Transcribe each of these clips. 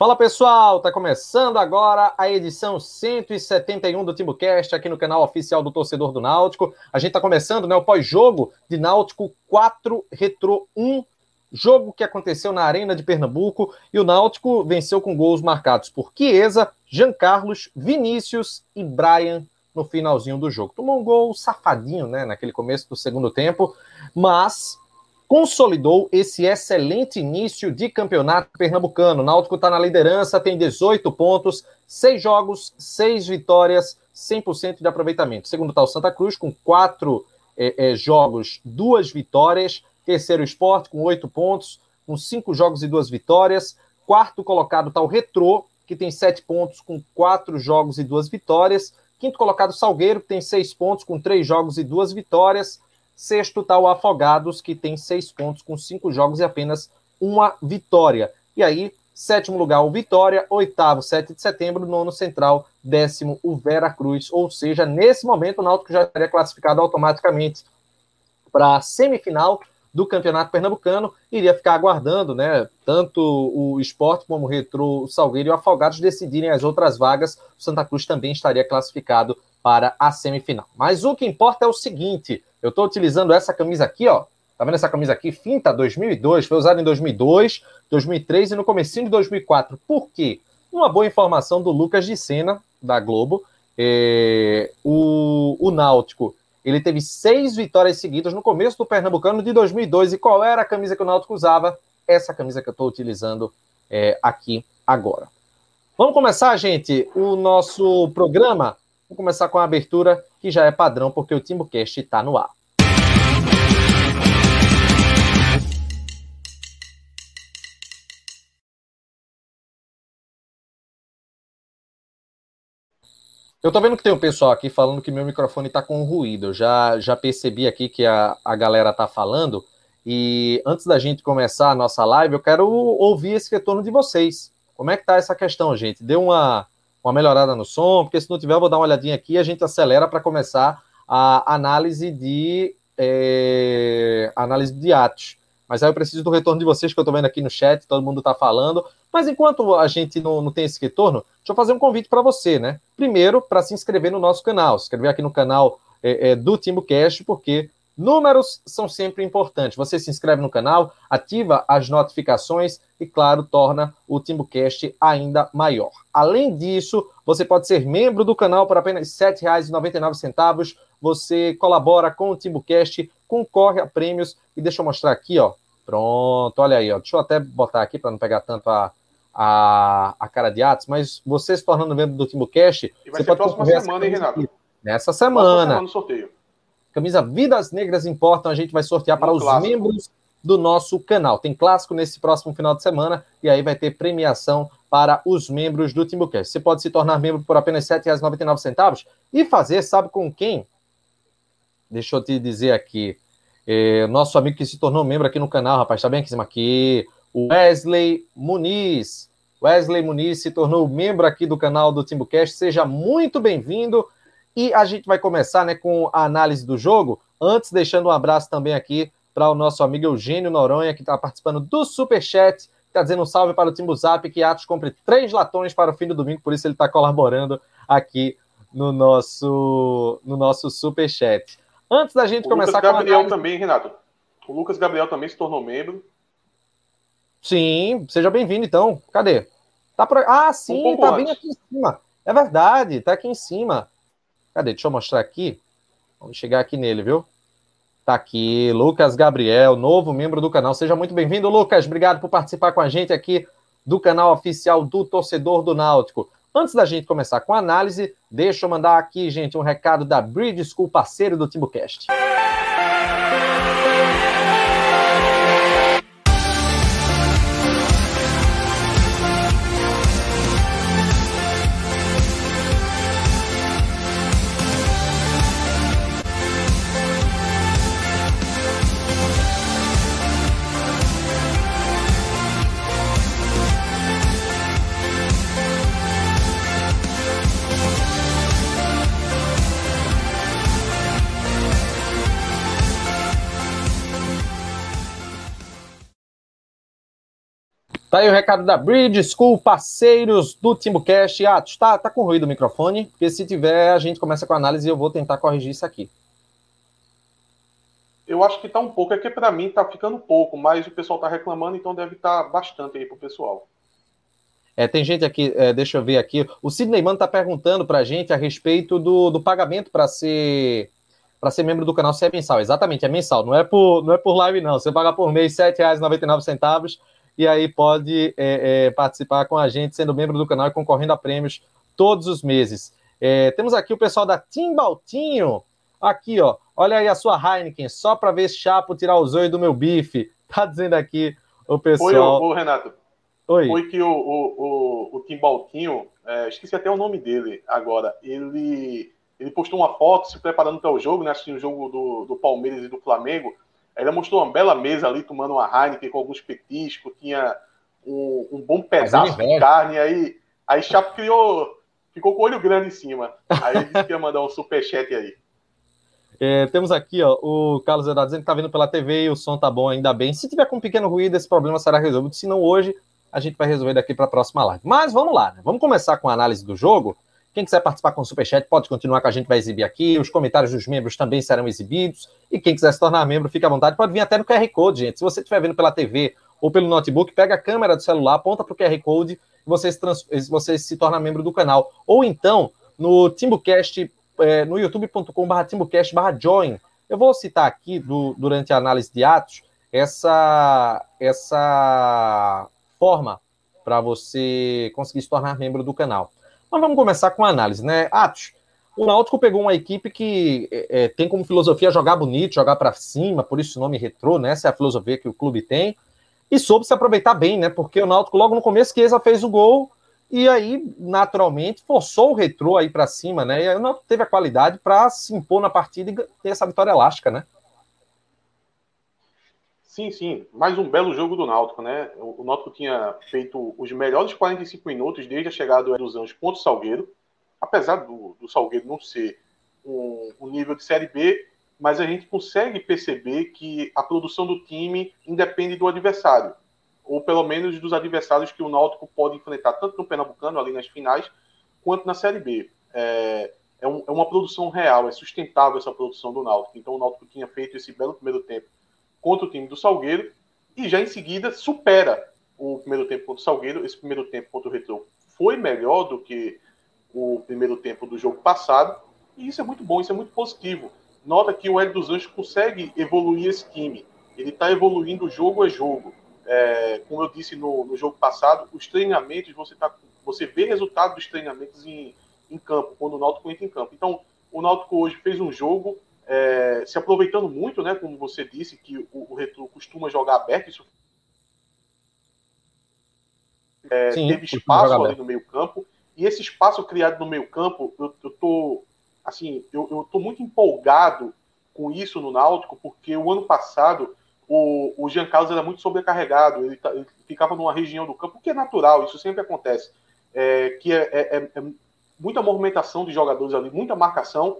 Fala pessoal, tá começando agora a edição 171 do TimbuCast aqui no canal oficial do Torcedor do Náutico. A gente tá começando né, o pós-jogo de Náutico 4 Retro 1, jogo que aconteceu na Arena de Pernambuco e o Náutico venceu com gols marcados por Chiesa, Jean Carlos, Vinícius e Brian no finalzinho do jogo. Tomou um gol safadinho, né, naquele começo do segundo tempo, mas consolidou esse excelente início de campeonato pernambucano. O Náutico está na liderança, tem 18 pontos, 6 jogos, 6 vitórias, 100% de aproveitamento. Segundo está o Santa Cruz, com 4 é, é, jogos, 2 vitórias. Terceiro, Esporte, com 8 pontos, com 5 jogos e 2 vitórias. Quarto colocado está o Retrô, que tem 7 pontos, com 4 jogos e 2 vitórias. Quinto colocado, Salgueiro, que tem 6 pontos, com 3 jogos e 2 vitórias. Sexto está o Afogados, que tem seis pontos com cinco jogos e apenas uma vitória. E aí, sétimo lugar, o Vitória. Oitavo, 7 de setembro. Nono, Central. Décimo, o Vera Cruz. Ou seja, nesse momento, o Náutico já estaria classificado automaticamente para a semifinal do Campeonato Pernambucano. Iria ficar aguardando, né? Tanto o Esporte como o Retro, o Salgueiro e o Afogados decidirem as outras vagas. O Santa Cruz também estaria classificado para a semifinal. Mas o que importa é o seguinte: eu estou utilizando essa camisa aqui, ó. Tá vendo essa camisa aqui? Finta 2002, foi usada em 2002, 2003 e no comecinho de 2004. Por quê? Uma boa informação do Lucas de Sena, da Globo. É, o, o Náutico, ele teve seis vitórias seguidas no começo do Pernambucano de 2002. E qual era a camisa que o Náutico usava? Essa camisa que eu estou utilizando é, aqui agora. Vamos começar, gente, o nosso programa Vamos começar com a abertura, que já é padrão, porque o TimbuCast está no ar. Eu tô vendo que tem um pessoal aqui falando que meu microfone tá com ruído. Eu já, já percebi aqui que a, a galera tá falando. E antes da gente começar a nossa live, eu quero ouvir esse retorno de vocês. Como é que tá essa questão, gente? Deu uma, uma melhorada no som, porque se não tiver, eu vou dar uma olhadinha aqui e a gente acelera para começar a análise de é, análise de atos. Mas aí eu preciso do retorno de vocês, que eu estou vendo aqui no chat, todo mundo está falando. Mas enquanto a gente não, não tem esse retorno, deixa eu fazer um convite para você, né? Primeiro, para se inscrever no nosso canal, se inscrever aqui no canal é, é, do TimbuCast, porque Números são sempre importantes. Você se inscreve no canal, ativa as notificações e, claro, torna o TimbuCast ainda maior. Além disso, você pode ser membro do canal por apenas R$ 7,99. Você colabora com o TimbuCast, concorre a prêmios e deixa eu mostrar aqui, ó. Pronto, olha aí, ó. Deixa eu até botar aqui para não pegar tanto a, a, a cara de atos, mas você se tornando membro do TimbuCast, você pode próxima semana, hein, Renato? Nessa semana. semana no sorteio. Camisa Vidas Negras Importam, a gente vai sortear para os clássico. membros do nosso canal. Tem clássico nesse próximo final de semana e aí vai ter premiação para os membros do Timbucast. Você pode se tornar membro por apenas R$ 7,99 e fazer, sabe com quem? Deixa eu te dizer aqui. É, nosso amigo que se tornou membro aqui no canal, rapaz, tá bem aqui em cima aqui? Wesley Muniz. Wesley Muniz se tornou membro aqui do canal do Timbucast. Seja muito bem-vindo. E a gente vai começar né, com a análise do jogo. Antes, deixando um abraço também aqui para o nosso amigo Eugênio Noronha, que está participando do Superchat, está dizendo um salve para o Timbu Zap, que Atos compre três latões para o fim do domingo, por isso ele está colaborando aqui no nosso, no nosso Superchat. Antes da gente o começar Lucas com Gabriel análise... também, Renato. O Lucas Gabriel também se tornou membro. Sim, seja bem-vindo então. Cadê? Tá por... Ah, sim, um tá bem aqui em cima. É verdade, tá aqui em cima. Cadê? Deixa eu mostrar aqui. Vamos chegar aqui nele, viu? Tá aqui, Lucas Gabriel, novo membro do canal. Seja muito bem-vindo, Lucas. Obrigado por participar com a gente aqui do canal oficial do Torcedor do Náutico. Antes da gente começar com a análise, deixa eu mandar aqui, gente, um recado da Bridge School, parceiro do TimbuCast. Tá aí o recado da Bridge School, parceiros do TimbuCast. Ah, tá, tá com ruído o microfone, porque se tiver, a gente começa com a análise e eu vou tentar corrigir isso aqui. Eu acho que tá um pouco, é que para mim tá ficando pouco, mas o pessoal tá reclamando, então deve estar tá bastante aí pro pessoal. É, tem gente aqui, é, deixa eu ver aqui. O Sidney Mano tá perguntando pra gente a respeito do, do pagamento para ser para ser membro do canal se é mensal. Exatamente, é mensal. Não é por, não é por live, não. Você paga por mês R$ 7,99 e aí pode é, é, participar com a gente, sendo membro do canal e concorrendo a prêmios todos os meses. É, temos aqui o pessoal da Timbaltinho. Aqui, ó. Olha aí a sua Heineken, só para ver chapo tirar o zoio do meu bife. Tá dizendo aqui o pessoal. Oi, Renato. Oi. Foi que o, o, o, o Timbaltinho, é, esqueci até o nome dele agora, ele, ele postou uma foto se preparando para o jogo, né? Assistindo o jogo do, do Palmeiras e do Flamengo. Ele mostrou uma bela mesa ali, tomando uma Heineken com alguns petiscos, tinha um, um bom pedaço de carne, aí, aí Chapo criou, ficou com o olho grande em cima. Aí ele disse que ia mandar um superchat aí. É, temos aqui ó, o Carlos Eduardo dizendo que está vindo pela TV e o som tá bom, ainda bem. Se tiver com um pequeno ruído, esse problema será resolvido. Se não hoje, a gente vai resolver daqui para a próxima live. Mas vamos lá, né? vamos começar com a análise do jogo. Quem quiser participar com o Superchat pode continuar com a gente, vai exibir aqui. Os comentários dos membros também serão exibidos. E quem quiser se tornar membro, fique à vontade. Pode vir até no QR Code, gente. Se você estiver vendo pela TV ou pelo notebook, pega a câmera do celular, aponta para o QR Code e você se, trans... você se torna membro do canal. Ou então, no TimbuCast, é, no youtube.com.br TimbuCast.join. Eu vou citar aqui, do, durante a análise de atos, essa, essa forma para você conseguir se tornar membro do canal. Mas vamos começar com a análise, né? Atos, o Náutico pegou uma equipe que é, é tem como filosofia jogar bonito, jogar para cima, por isso o nome retrô, né? Essa é a filosofia que o clube tem. E soube se aproveitar bem, né? Porque o Náutico, logo no começo, Chiesa fez o gol e aí, naturalmente, forçou o retrô aí para cima, né? E aí o Náutico teve a qualidade para se impor na partida e ter essa vitória elástica, né? Sim, sim. Mais um belo jogo do Náutico, né? O Náutico tinha feito os melhores 45 minutos desde a chegada dos Anjos contra o Salgueiro. Apesar do, do Salgueiro não ser um, um, nível de Série B, mas a gente consegue perceber que a produção do time independe do adversário. Ou pelo menos dos adversários que o Náutico pode enfrentar, tanto no Pernambucano, ali nas finais, quanto na Série B. É, é, um, é uma produção real, é sustentável essa produção do Náutico. Então o Náutico tinha feito esse belo primeiro tempo contra o time do Salgueiro e já em seguida supera o primeiro tempo contra o Salgueiro. Esse primeiro tempo contra o Retro foi melhor do que o primeiro tempo do jogo passado e isso é muito bom, isso é muito positivo. Nota que o Hélio dos Anjos consegue evoluir esse time. Ele está evoluindo jogo a jogo. É, como eu disse no, no, jogo passado, os treinamentos, você, tá, você vê resultado dos treinamentos em, em campo, quando o Náutico entra em campo. Então, o Náutico hoje fez um jogo é, se aproveitando muito, né, como você disse, que o, o Retro costuma jogar aberto, isso é, Sim, teve espaço ali no meio campo, e esse espaço criado no meio campo, eu, eu tô, assim, eu, eu tô muito empolgado com isso no Náutico, porque o ano passado o, o Jean Carlos era muito sobrecarregado, ele, ele ficava numa região do campo, que é natural, isso sempre acontece, é, que é, é, é, é muita movimentação de jogadores ali, muita marcação,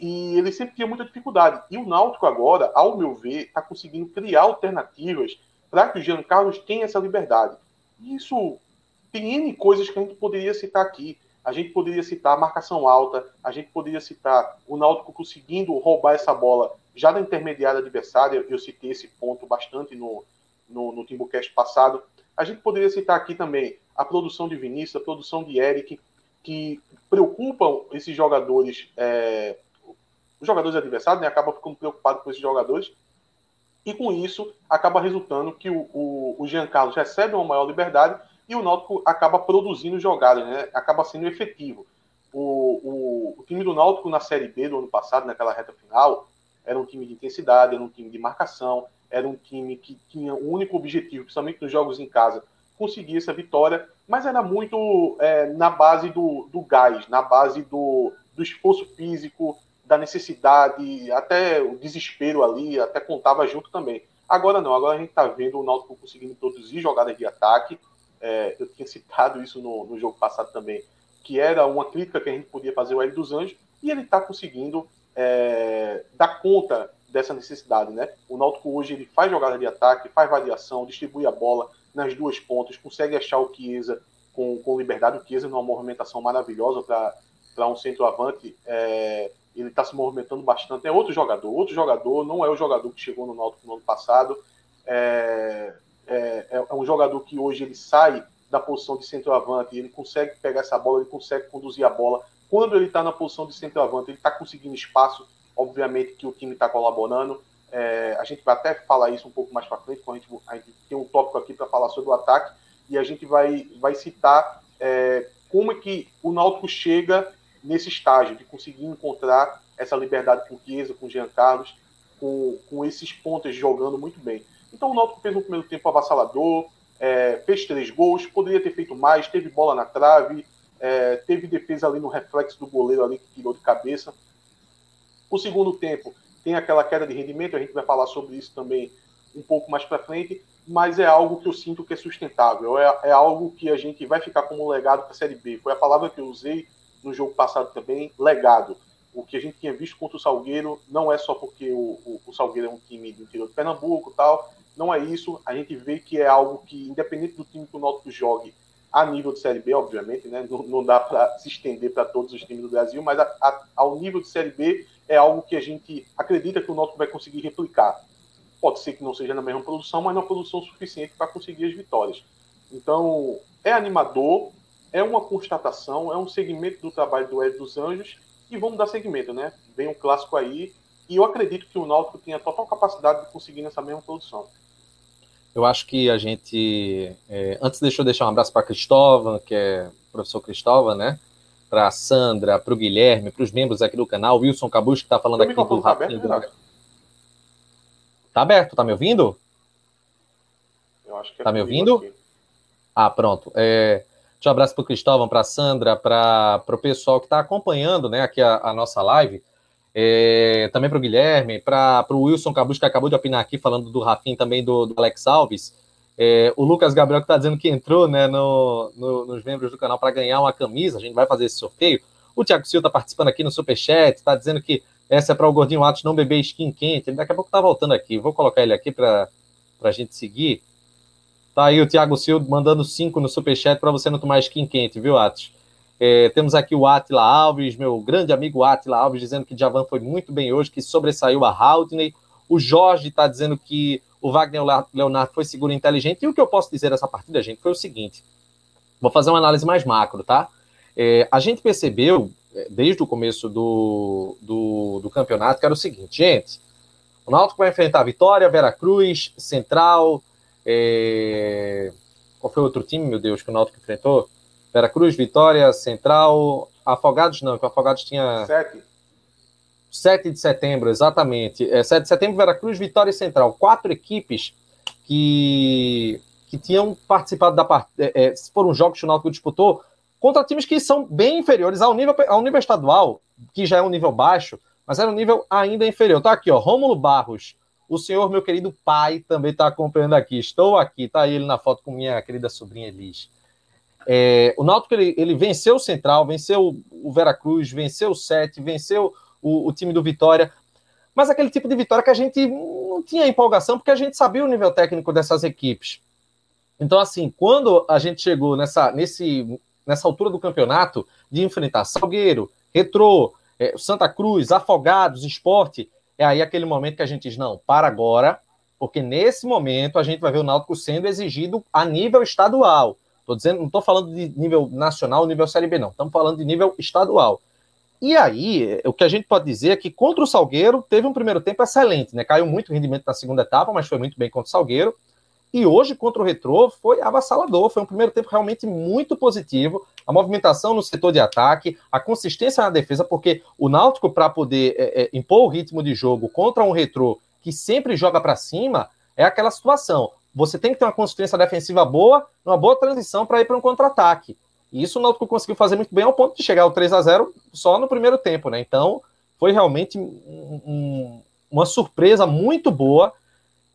e ele sempre tinha muita dificuldade. E o Náutico agora, ao meu ver, está conseguindo criar alternativas para que o Jean Carlos tenha essa liberdade. Isso tem N coisas que a gente poderia citar aqui. A gente poderia citar marcação alta, a gente poderia citar o Náutico conseguindo roubar essa bola já da intermediária adversária. Eu citei esse ponto bastante no, no, no Timbucast passado. A gente poderia citar aqui também a produção de Vinícius, a produção de Eric, que preocupam esses jogadores é, os jogadores adversários, né, acaba ficando preocupado com esses jogadores, e com isso acaba resultando que o, o, o Jean Carlos recebe uma maior liberdade e o Náutico acaba produzindo jogadas, né, acaba sendo efetivo. O, o, o, time do Náutico na Série B do ano passado, naquela reta final, era um time de intensidade, era um time de marcação, era um time que tinha um único objetivo, principalmente nos jogos em casa, conseguir essa vitória, mas era muito é, na base do, do gás, na base do, do esforço físico, da necessidade, até o desespero ali, até contava junto também. Agora não, agora a gente está vendo o Náutico conseguindo produzir jogadas de ataque. É, eu tinha citado isso no, no, jogo passado também, que era uma crítica que a gente podia fazer ao Hélio dos Anjos, e ele está conseguindo é, dar conta dessa necessidade, né? O Náutico hoje ele faz jogada de ataque, faz variação, distribui a bola, nas duas pontas, consegue achar o Chiesa com, com liberdade. O Chiesa numa movimentação maravilhosa para um centroavante. É, ele está se movimentando bastante. É outro jogador, outro jogador, não é o jogador que chegou no Náutico no ano passado. É, é, é, um jogador que hoje ele sai da posição de centroavante, ele consegue pegar essa bola, ele consegue conduzir a bola. Quando ele está na posição de centroavante, ele está conseguindo espaço, obviamente que o time está colaborando. É, a gente vai até falar isso um pouco mais para frente, quando a gente, a gente, tem um tópico aqui para falar sobre o ataque, e a gente vai, vai citar é, como é que o Náutico chega nesse estágio de conseguir encontrar essa liberdade com Chiesa, com Jean Carlos, com, com esses pontos jogando muito bem. Então o Náutico fez um primeiro tempo avassalador, é, fez três gols, poderia ter feito mais, teve bola na trave, é, teve defesa ali no reflexo do goleiro ali que tirou de cabeça. O segundo tempo tem aquela queda de rendimento, a gente vai falar sobre isso também um pouco mais para frente, mas é algo que eu sinto que é sustentável, é, é algo que a gente vai ficar como um legado para a Série B. Foi a palavra que eu usei no jogo passado também, legado. O que a gente tinha visto contra o Salgueiro não é só porque o, o, o Salgueiro é um time do interior de Pernambuco tal, não é isso. A gente vê que é algo que, independente do time que o Náutico jogue, a nível de Série B, obviamente, né? não, não dá para se estender para todos os times do Brasil, mas a, a, ao nível de Série B é algo que a gente acredita que o Náutico vai conseguir replicar. Pode ser que não seja na mesma produção, mas na produção suficiente para conseguir as vitórias. Então, é animador, é uma constatação, é um segmento do trabalho do Ed dos Anjos e vamos dar segmento, né? Vem um clássico aí e eu acredito que o Náutico tenha total capacidade de conseguir nessa mesma produção. Eu acho que a gente. É, antes, deixa eu deixar um abraço para Cristóvão, que é o professor Cristóvão, né? Para a Sandra, para o Guilherme, para os membros aqui do canal, Wilson Cabus, que está falando aqui do tá. Aberto, tá aberto, tá me ouvindo? Eu acho que é tá me ouvindo? Aqui. Ah, pronto. É, deixa um abraço para o Cristóvão, para a Sandra, para o pessoal que está acompanhando né, aqui a, a nossa live. É, também para o Guilherme, para o Wilson Cabus, que acabou de opinar aqui, falando do Rafim também do, do Alex Alves. É, o Lucas Gabriel que está dizendo que entrou né, no, no, nos membros do canal para ganhar uma camisa, a gente vai fazer esse sorteio. O Thiago Silva está participando aqui no Superchat, está dizendo que essa é para o Gordinho Atos não beber skin quente. Ele daqui a pouco está voltando aqui. Vou colocar ele aqui para a gente seguir. Tá aí o Thiago Silva mandando 5 no Superchat para você não tomar skin quente, viu, Atos? É, temos aqui o Atila Alves, meu grande amigo Atila Alves, dizendo que Javan foi muito bem hoje, que sobressaiu a Haldney. O Jorge está dizendo que o Wagner Leonardo foi seguro e inteligente. E o que eu posso dizer dessa partida, gente, foi o seguinte: vou fazer uma análise mais macro, tá? É, a gente percebeu, é, desde o começo do, do, do, campeonato, que era o seguinte, gente: o Náutico vai enfrentar Vitória, Veracruz, Central. É... Qual foi o outro time, meu Deus, que o Náutico enfrentou? Veracruz, Vitória, Central, Afogados não, que o Afogados tinha. Sete. 7 de setembro, exatamente. É, 7 de setembro, Veracruz, Vitória e Central. Quatro equipes que, que tinham participado da partida. É, é, foram jogos que o Náutico disputou contra times que são bem inferiores ao nível, ao nível estadual, que já é um nível baixo, mas era um nível ainda inferior. Tá aqui, ó, Rômulo Barros. O senhor, meu querido pai, também está acompanhando aqui. Estou aqui, tá ele na foto com minha querida sobrinha Elis. É, o Náutico ele, ele, venceu o Central, venceu o Veracruz, venceu o Sete, venceu o, o, time do Vitória, mas aquele tipo de vitória que a gente não tinha empolgação, porque a gente sabia o nível técnico dessas equipes. Então, assim, quando a gente chegou nessa, nesse, nessa altura do campeonato de enfrentar Salgueiro, Retrô, é, Santa Cruz, Afogados, Esporte, é aí aquele momento que a gente diz: não, para agora, porque nesse momento a gente vai ver o Náutico sendo exigido a nível estadual. Tô dizendo, não estou falando de nível nacional, nível Série B, não. Estamos falando de nível estadual. E aí, o que a gente pode dizer é que contra o Salgueiro teve um primeiro tempo excelente, né? Caiu muito o rendimento na segunda etapa, mas foi muito bem contra o Salgueiro. E hoje, contra o Retrô, foi avassalador. Foi um primeiro tempo realmente muito positivo. A movimentação no setor de ataque, a consistência na defesa, porque o Náutico, para poder é, é, impor o ritmo de jogo contra um Retrô que sempre joga para cima, é aquela situação você tem que ter uma consistência defensiva boa, uma boa transição para ir para um contra-ataque. E isso o Náutico conseguiu fazer muito bem ao ponto de chegar ao 3 a 0 só no primeiro tempo, né? Então, foi realmente um, um, uma surpresa muito boa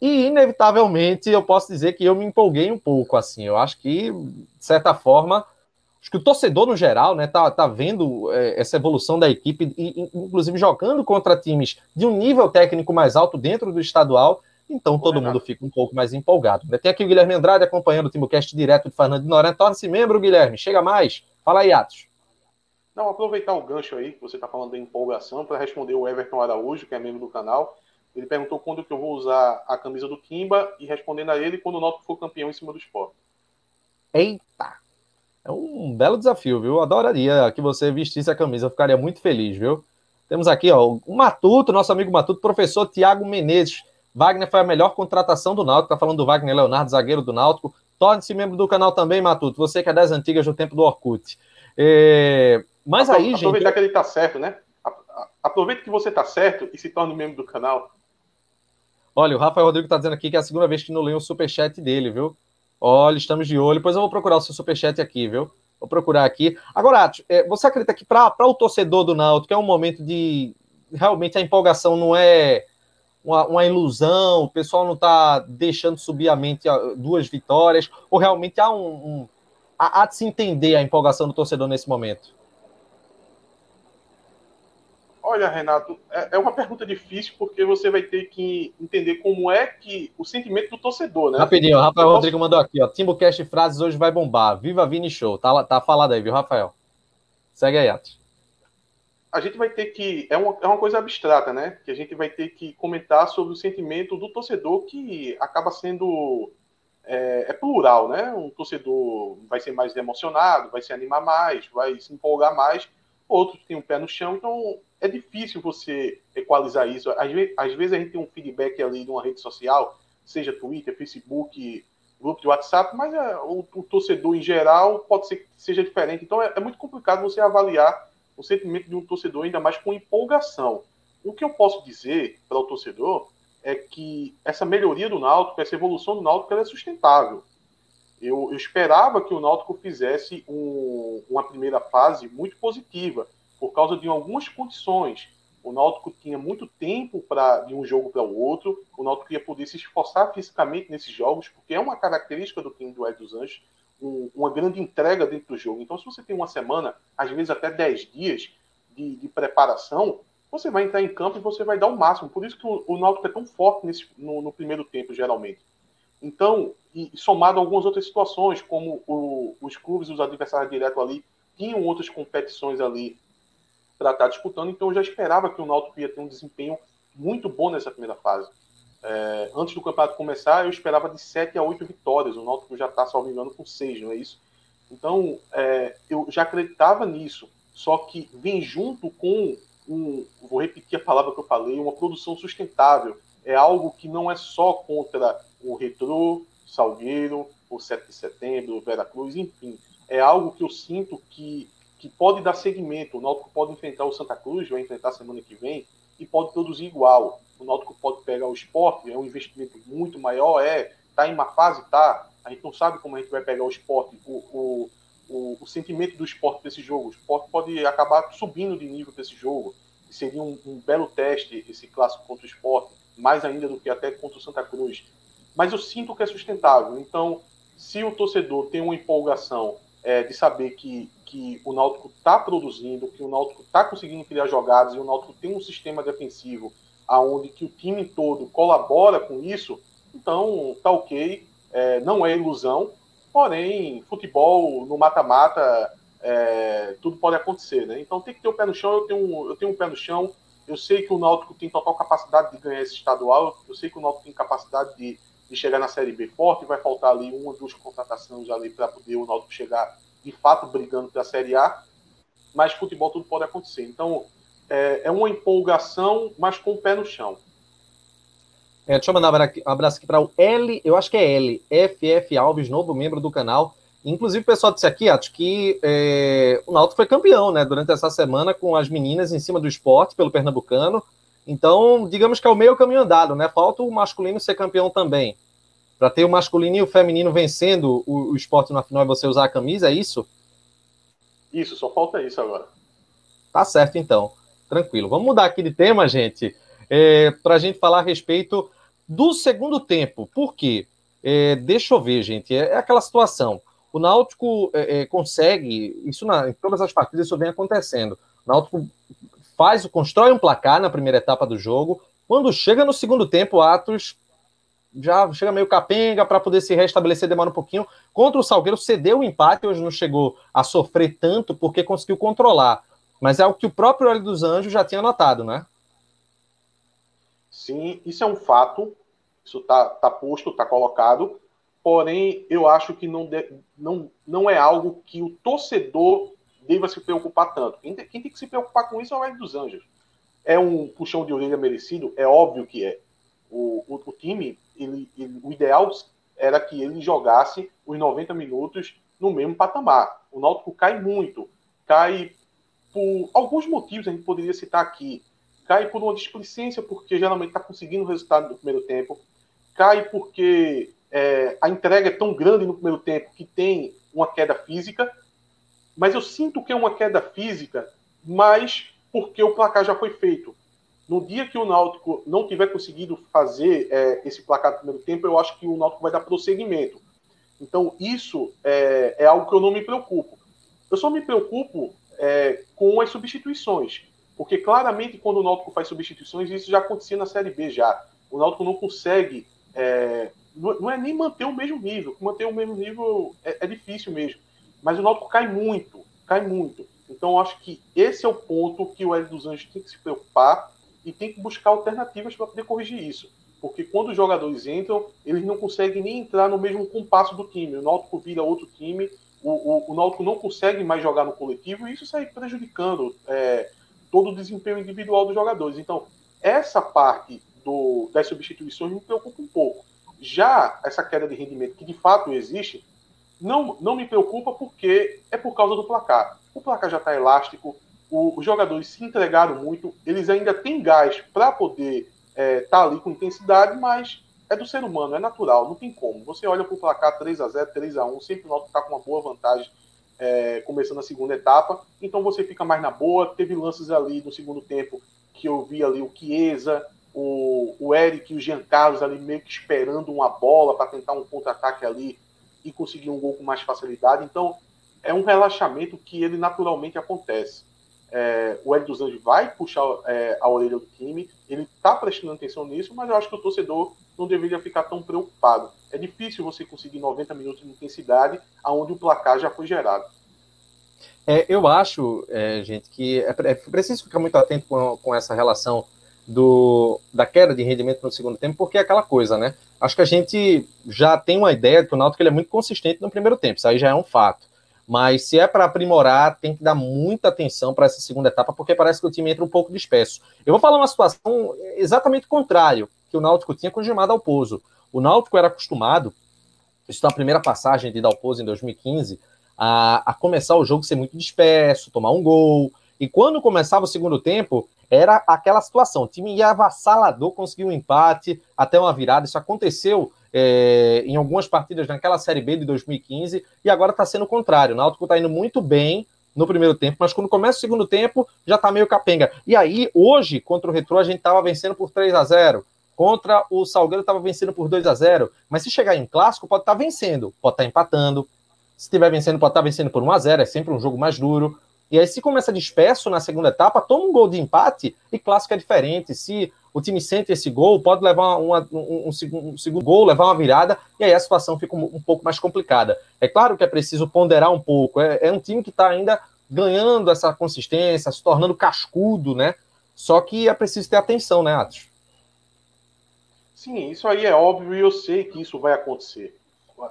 e inevitavelmente eu posso dizer que eu me empolguei um pouco assim. Eu acho que de certa forma, acho que o torcedor no geral, né, tá, tá vendo é, essa evolução da equipe e inclusive jogando contra times de um nível técnico mais alto dentro do estadual então todo mundo fica um pouco mais empolgado. Tem aqui o Guilherme Andrade acompanhando o Timocast direto de Fernando de Noronha. Torne-se membro, Guilherme. Chega mais. Fala aí, Atos. Não, aproveitar o gancho aí, que você está falando da empolgação, para responder o Everton Araújo, que é membro do canal. Ele perguntou quando que eu vou usar a camisa do Kimba e respondendo a ele quando o Náutico for campeão em cima do esporte. Eita! É um belo desafio, viu? Adoraria que você vestisse a camisa, eu ficaria muito feliz, viu? Temos aqui, ó, o Matuto, nosso amigo Matuto, professor Tiago Menezes. Wagner foi a melhor contratação do Náutico. Tá falando do Wagner Leonardo, zagueiro do Náutico. Torne-se membro do canal também, Matuto. Você que é das antigas do tempo do Orkut. É... Mas aí, gente. Aproveitar que ele tá certo, né? Aproveita que você tá certo e se torne membro do canal. Olha, o Rafael Rodrigo tá dizendo aqui que é a segunda vez que não leio o superchat dele, viu? Olha, estamos de olho. Depois eu vou procurar o seu superchat aqui, viu? Vou procurar aqui. Agora, é, você acredita que para o torcedor do Náutico é um momento de. Realmente a empolgação não é uma, uma ilusão, o pessoal não está deixando subir a mente duas vitórias, ou realmente há um, um há, há de se entender a empolgação do torcedor nesse momento? Olha, Renato, é, é uma pergunta difícil porque você vai ter que entender como é que o sentimento do torcedor, né? Rapidinho, o Rafael posso... Rodrigo mandou aqui, ó. Timbucast Frases hoje vai bombar. Viva Vini Show. Tá, tá falado aí, viu, Rafael? Segue aí, Atos a gente vai ter que. É uma, é uma coisa abstrata, né? Que a gente vai ter que comentar sobre o sentimento do torcedor que acaba sendo. É, é, plural, né? Um torcedor vai ser mais emocionado, vai se animar mais, vai se empolgar mais, outros tem um pé no chão, então é difícil você equalizar isso. Às vezes, às vezes a gente tem um feedback ali de uma rede social, seja Twitter, Facebook, grupo de WhatsApp, mas é, o, o, torcedor em geral pode ser que seja diferente. Então é, é muito complicado você avaliar o sentimento de um torcedor, ainda mais com empolgação. O que eu posso dizer para o torcedor é que essa melhoria do Náutico, essa evolução do Náutico, é sustentável. Eu, eu, esperava que o Náutico fizesse um, uma primeira fase muito positiva, por causa de algumas condições. O Náutico tinha muito tempo para de um jogo para o outro, o Náutico ia poder se esforçar fisicamente nesses jogos, porque é uma característica do time do Ed dos Anjos um, uma grande entrega dentro do jogo. Então, se você tem uma semana, às vezes até 10 dias de, de, preparação, você vai entrar em campo e você vai dar o máximo. Por isso que o, o Náutico é tão forte nesse, no, no, primeiro tempo, geralmente. Então, e, somado a algumas outras situações, como o, os clubes, os adversários direto ali, tinham outras competições ali para estar disputando, então eu já esperava que o Náutico ia ter um desempenho muito bom nessa primeira fase. É, antes do campeonato começar, eu esperava de 7 a 8 vitórias. O Náutico já está, salvo engano, com 6, não é isso? Então, é, eu já acreditava nisso. Só que vem junto com, um, vou repetir a palavra que eu falei, uma produção sustentável. É algo que não é só contra o Retrô, Salgueiro, o 7 de setembro, o Veracruz, enfim. É algo que eu sinto que, que pode dar seguimento. O Náutico pode enfrentar o Santa Cruz, vai enfrentar semana que vem, e pode produzir igual. O Náutico pode pegar o esporte, é um investimento muito maior, é, tá em uma fase, tá, a gente não sabe como a gente vai pegar o esporte, o, o, o, o sentimento do esporte desse jogo, o esporte pode acabar subindo de nível desse jogo, seria um, um, belo teste esse clássico contra o esporte, mais ainda do que até contra o Santa Cruz, mas eu sinto que é sustentável, então se o torcedor tem uma empolgação é, de saber que, que o Náutico está produzindo, que o Náutico está conseguindo criar jogadas e o Náutico tem um sistema defensivo aonde que o time todo colabora com isso, então tá ok, é, não é ilusão, porém, futebol no mata-mata, é, tudo pode acontecer, né? Então tem que ter o pé no chão, eu tenho, eu tenho um pé no chão, eu sei que o Náutico tem total capacidade de ganhar esse estadual, eu sei que o Náutico tem capacidade de, de chegar na Série B forte, vai faltar ali uma, duas contratações ali para poder o Náutico chegar de fato brigando para a Série A, mas futebol tudo pode acontecer. Então, é, é uma empolgação, mas com o pé no chão. É, deixa eu mandar um abraço aqui para o L, eu acho que é L, FF Alves, novo membro do canal. Inclusive, o pessoal disse aqui, acho que é, o Náutico foi campeão, né, durante essa semana com as meninas em cima do esporte pelo Pernambucano. Então, digamos que é o meio caminho andado, né? Falta o masculino ser campeão também. Para ter o masculino e o feminino vencendo o, o esporte na final e você usar a camisa, é isso? Isso, só falta isso agora. Tá certo, então. Tranquilo. Vamos mudar aqui de tema, gente, é, para a gente falar a respeito do segundo tempo. Por quê? É, deixa eu ver, gente. É, é aquela situação. O Náutico é, é, consegue, isso na, em todas as partidas isso vem acontecendo. O Náutico faz, constrói um placar na primeira etapa do jogo. Quando chega no segundo tempo, Atos já chega meio capenga para poder se restabelecer, demora um pouquinho. Contra o Salgueiro, cedeu o empate, hoje não chegou a sofrer tanto porque conseguiu controlar. Mas é o que o próprio Hélio dos Anjos já tinha notado, né? Sim, isso é um fato. Isso está tá posto, está colocado. Porém, eu acho que não, de, não, não é algo que o torcedor deva se preocupar tanto. Quem tem, que se preocupar com isso é o Hélio dos Anjos. É um puxão de orelha merecido? É óbvio que é. O, o, o time, ele, ele, o ideal era que ele jogasse os 90 minutos no mesmo patamar. O Náutico cai muito. Cai por alguns motivos, a gente poderia citar aqui. Cai por uma displicência, porque geralmente está conseguindo o resultado do primeiro tempo. Cai porque é, a entrega é tão grande no primeiro tempo que tem uma queda física. Mas eu sinto que é uma queda física, mas porque o placar já foi feito. No dia que o Náutico não tiver conseguido fazer é, esse placar do primeiro tempo, eu acho que o Náutico vai dar prosseguimento. Então, isso é, é algo que eu não me preocupo. Eu só me preocupo é, com as substituições. Porque claramente, quando o Náutico faz substituições, isso já acontecia na Série B já. O Náutico não consegue. Não é nem manter o mesmo nível. Manter o mesmo nível é, é difícil mesmo. Mas o Náutico cai muito. Cai muito. Então, acho que esse é o ponto que o Hélio dos Anjos tem que se preocupar e tem que buscar alternativas para poder corrigir isso. Porque quando os jogadores entram, eles não conseguem nem entrar no mesmo compasso do time. O Náutico vira outro time, o, o, o Náutico não consegue mais jogar no coletivo e isso sai prejudicando é, todo o desempenho individual dos jogadores. Então, essa parte do, das substituições me preocupa um pouco. Já essa queda de rendimento, que de fato existe, não, não me preocupa porque é por causa do placar o placar já está elástico, o, os jogadores se entregaram muito, eles ainda têm gás para poder estar é, tá ali com intensidade, mas é do ser humano, é natural, não tem como. Você olha para o placar 3 a 0 3 a 1 sempre nota que está com uma boa vantagem é, começando a segunda etapa, então você fica mais na boa. Teve lances ali no segundo tempo que eu vi ali o Chiesa, o, o Eric e o Jean Carlos ali meio que esperando uma bola para tentar um contra-ataque ali e conseguir um gol com mais facilidade. Então, é um relaxamento que ele naturalmente acontece. É, o Hélio dos Anjos vai puxar é, a orelha do time, ele está prestando atenção nisso, mas eu acho que o torcedor não deveria ficar tão preocupado. É difícil você conseguir 90 minutos de intensidade aonde o placar já foi gerado. É, eu acho, é, gente, que é, é, preciso ficar muito atento com, com essa relação do, da queda de rendimento no segundo tempo, porque é aquela coisa, né? Acho que a gente já tem uma ideia que o Náutico ele é muito consistente no primeiro tempo, isso aí já é um fato. Mas se é para aprimorar, tem que dar muita atenção para essa segunda etapa, porque parece que o time entra um pouco disperso. Eu vou falar uma situação exatamente contrário que o Náutico tinha com o Gilmar Dalpozo. O Náutico era acostumado, isso na primeira passagem de Dalpozo em 2015, a, a começar o jogo ser muito disperso, tomar um gol. E quando começava o segundo tempo, era aquela situação: o time ia avassalador, conseguiu um empate, até uma virada. Isso aconteceu é, em algumas partidas naquela Série B de 2015 e agora está sendo o contrário. O Náutico está indo muito bem no primeiro tempo, mas quando começa o segundo tempo já está meio capenga. E aí, hoje, contra o Retro, a gente estava vencendo por 3 a 0 Contra o Salgueiro estava vencendo por 2 a 0 Mas se chegar em clássico, pode estar tá vencendo, pode estar tá empatando. Se estiver vencendo, pode estar tá vencendo por 1 a 0 É sempre um jogo mais duro. E aí, se começa disperso na segunda etapa, toma um gol de empate e clássico é diferente. Se o time sente esse gol, pode levar uma, um, um, segundo, um, segundo, gol, levar uma virada, e aí a situação fica um, um pouco mais complicada. É claro que é preciso ponderar um pouco. É, é um time que está ainda ganhando essa consistência, se tornando cascudo, né? Só que é preciso ter atenção, né, Atos? Sim, isso aí é óbvio e eu sei que isso vai acontecer.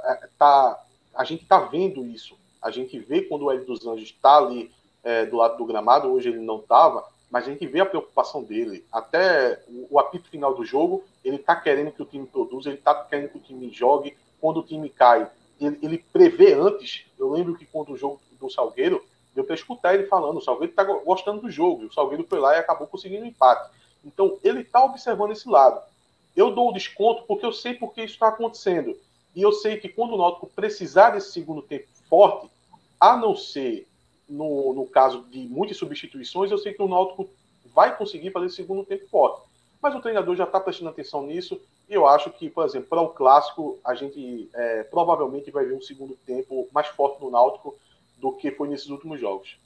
É, tá, a gente está vendo isso. A gente vê quando o Hélio dos Anjos está ali é, do lado do gramado, hoje ele não estava, mas a gente vê a preocupação dele. Até o, apito final do jogo, ele está querendo que o time produza, ele está querendo que o time jogue. Quando o time cai, ele, ele prevê antes. Eu lembro que quando o jogo do Salgueiro, deu para escutar ele falando: o Salgueiro está gostando do jogo, o Salgueiro foi lá e acabou conseguindo um empate. Então, ele está observando esse lado. Eu dou o desconto porque eu sei porque isso está acontecendo. E eu sei que quando o Náutico precisar desse segundo tempo forte, a não ser no, no caso de muitas substituições, eu sei que o Náutico vai conseguir fazer segundo tempo forte. Mas o treinador já está prestando atenção nisso e eu acho que, por exemplo, para o clássico, a gente é, provavelmente vai ver um segundo tempo mais forte no Náutico do que foi nesses últimos jogos.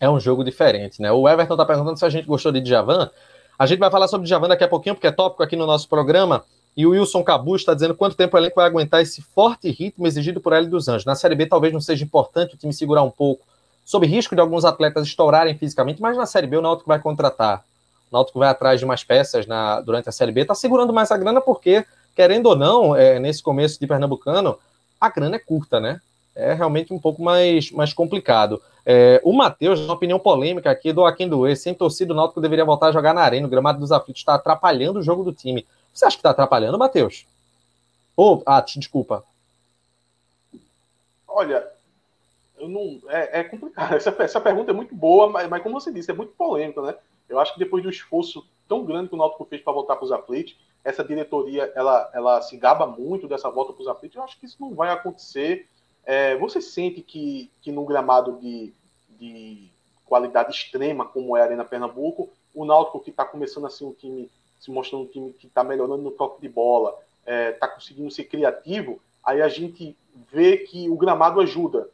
É um jogo diferente, né? O Everton está perguntando se a gente gostou de Djavan. A gente vai falar sobre Djavan daqui a pouquinho, porque é tópico aqui no nosso programa. E o Wilson Cabu está dizendo quanto tempo o elenco vai aguentar esse forte ritmo exigido por L dos Anjos. Na Série B talvez não seja importante o time segurar um pouco, sob risco de alguns atletas estourarem fisicamente, mas na Série B o Náutico vai contratar. O Náutico vai atrás de mais peças na, durante a Série B, está segurando mais a grana porque, querendo ou não, é, nesse começo de Pernambucano, a grana é curta, né? É realmente um pouco mais, mais complicado. É, o Matheus, uma opinião polêmica aqui do Aquindoê, sem torcida, o Náutico deveria voltar a jogar na arena, o gramado dos aflitos está atrapalhando o jogo do time. Você acha que está atrapalhando, Matheus? Ou, oh, ah, desculpa. Olha, eu não, é, é complicado. Essa, essa pergunta é muito boa, mas, mas, como você disse, é muito polêmica, né? Eu acho que depois do esforço tão grande que o Náutico fez para voltar para os aflitos, essa diretoria ela, ela se gaba muito dessa volta para os aflitos. Eu acho que isso não vai acontecer. É, você sente que, que no gramado de, de qualidade extrema, como é a Arena Pernambuco, o Náutico que está começando assim um time se mostrando um time que está melhorando no toque de bola, está é, tá conseguindo ser criativo, aí a gente vê que o gramado ajuda.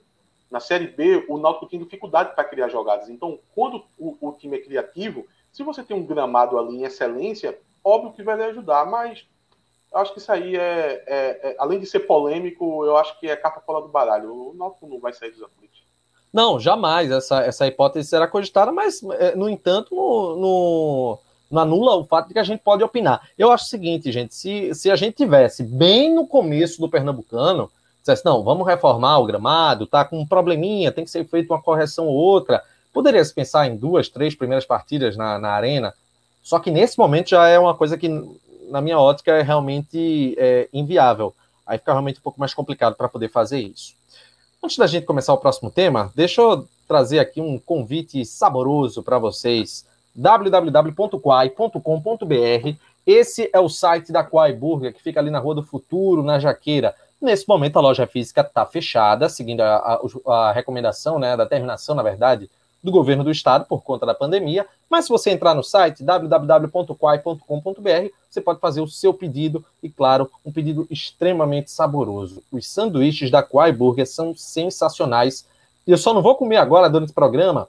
Na Série B, o Náutico tem dificuldade para criar jogadas. Então, quando o, o, time é criativo, se você tem um gramado ali em excelência, óbvio que vai lhe ajudar, mas acho que isso aí é, é, é além de ser polêmico, eu acho que é capa fora do baralho. O Náutico não vai sair dos aflitos. Não, jamais. Essa, essa hipótese será cogitada, mas, é, no entanto, no, no não anula o fato de que a gente pode opinar. Eu acho o seguinte, gente, se, se a gente tivesse bem no começo do Pernambucano, dissesse, não, vamos reformar o gramado, tá com um probleminha, tem que ser feita uma correção ou outra, poderia se pensar em duas, três primeiras partidas na, na arena, só que nesse momento já é uma coisa que, na minha ótica, é realmente é, inviável. Aí fica realmente um pouco mais complicado para poder fazer isso. Antes da gente começar o próximo tema, deixa eu trazer aqui um convite saboroso para vocês www.quai.com.br. Esse é o site da Quai Burger, que fica ali na Rua do Futuro, na Jaqueira. Nesse momento, a loja física está fechada, seguindo a, a, a, recomendação, né, da terminação, na verdade, do governo do estado por conta da pandemia. Mas se você entrar no site www.quai.com.br, você pode fazer o seu pedido e, claro, um pedido extremamente saboroso. Os sanduíches da Quai Burger são sensacionais. E eu só não vou comer agora durante o programa,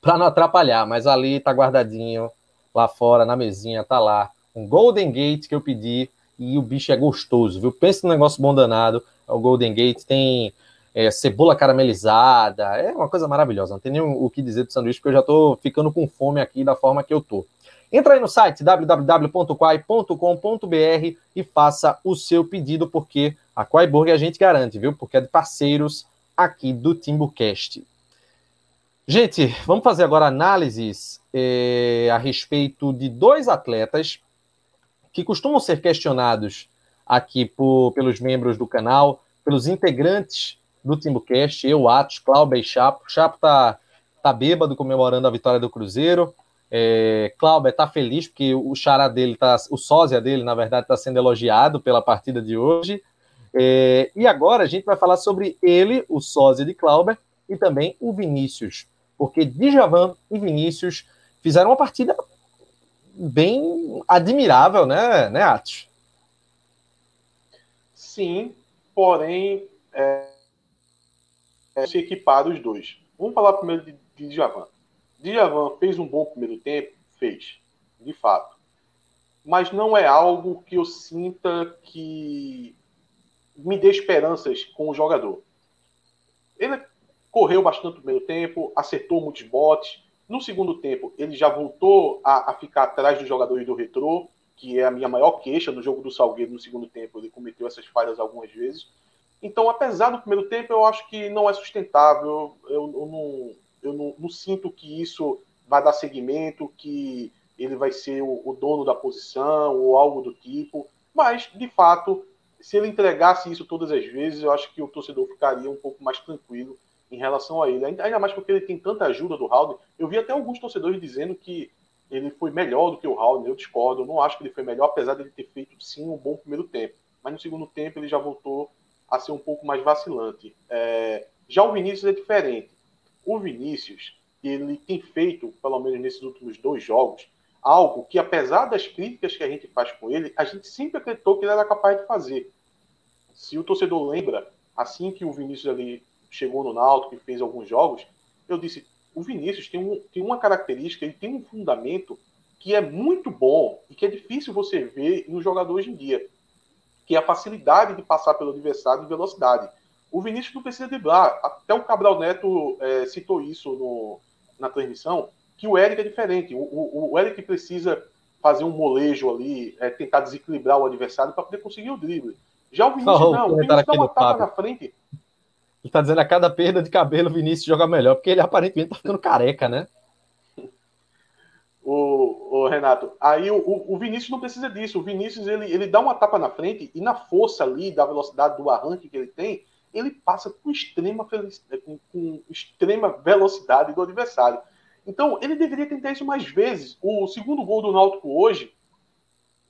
para não atrapalhar, mas ali tá guardadinho, lá fora, na mesinha, tá lá. Um Golden Gate que eu pedi e o bicho é gostoso, viu? Pensa no negócio bom danado. É o Golden Gate tem é, cebola caramelizada, é uma coisa maravilhosa. Não tem nem o que dizer do sanduíche, porque eu já tô ficando com fome aqui da forma que eu tô. Entra aí no site www.quai.com.br e faça o seu pedido, porque a Quai Burger a gente garante, viu? Porque é de parceiros aqui do Timbucast. Gente, vamos fazer agora análises é, a respeito de dois atletas que costumam ser questionados aqui por, pelos membros do canal, pelos integrantes do Timbucast, eu, Atos, Cláudio e Chapo. Chapo tá, tá bêbado comemorando a vitória do Cruzeiro. É, Cláudio está feliz porque o xará dele, tá, o sósia dele, na verdade, está sendo elogiado pela partida de hoje. É, e agora a gente vai falar sobre ele, o sósia de Cláudio, e também o Vinícius porque Djavan e Vinícius fizeram uma partida bem admirável, né, né Atos? Sim, porém, é, é, se equipar os dois. Vamos falar primeiro de, de Djavan. Djavan fez um bom primeiro tempo? Fez, de fato. Mas não é algo que eu sinta que me dê esperanças com o jogador. Ele correu bastante no primeiro tempo, acertou muitos botes. No segundo tempo, ele já voltou a, a, ficar atrás dos jogadores do retrô, que é a minha maior queixa no jogo do Salgueiro no segundo tempo. Ele cometeu essas falhas algumas vezes. Então, apesar do primeiro tempo, eu acho que não é sustentável. Eu, eu, não, eu não, não, sinto que isso vai dar seguimento, que ele vai ser o, o dono da posição ou algo do tipo. Mas, de fato, se ele entregasse isso todas as vezes, eu acho que o torcedor ficaria um pouco mais tranquilo em relação a ele. Ainda mais porque ele tem tanta ajuda do Howden. Eu vi até alguns torcedores dizendo que ele foi melhor do que o Howden. Eu discordo. Eu não acho que ele foi melhor, apesar de ele ter feito sim um bom primeiro tempo. Mas no segundo tempo ele já voltou a ser um pouco mais vacilante. É... Já o Vinícius é diferente. O Vinícius, ele tem feito, pelo menos nesses últimos dois jogos, algo que, apesar das críticas que a gente faz com ele, a gente sempre acreditou que ele era capaz de fazer. Se o torcedor lembra, assim que o Vinícius ali chegou no Náutico e fez alguns jogos, eu disse, o Vinícius tem, um, tem uma característica, ele tem um fundamento que é muito bom e que é difícil você ver no jogador hoje em dia, que é a facilidade de passar pelo adversário em velocidade. O Vinícius não precisa driblar. Até o Cabral Neto é, citou isso no, na transmissão, que o Eric é diferente. O, o, o Eric precisa fazer um molejo ali, é, tentar desequilibrar o adversário para poder conseguir o drible. Já o Vinícius não, o Vinícius dá uma tapa na frente. Ele está dizendo a cada perda de cabelo o Vinícius joga melhor, porque ele aparentemente está ficando careca, né? O, o, Renato, aí o, o, Vinícius não precisa disso. O Vinícius ele, ele dá uma tapa na frente e na força ali da velocidade do arranque que ele tem, ele passa com extrema, com, com extrema velocidade do adversário. Então, ele deveria tentar isso mais vezes. O segundo gol do Náutico hoje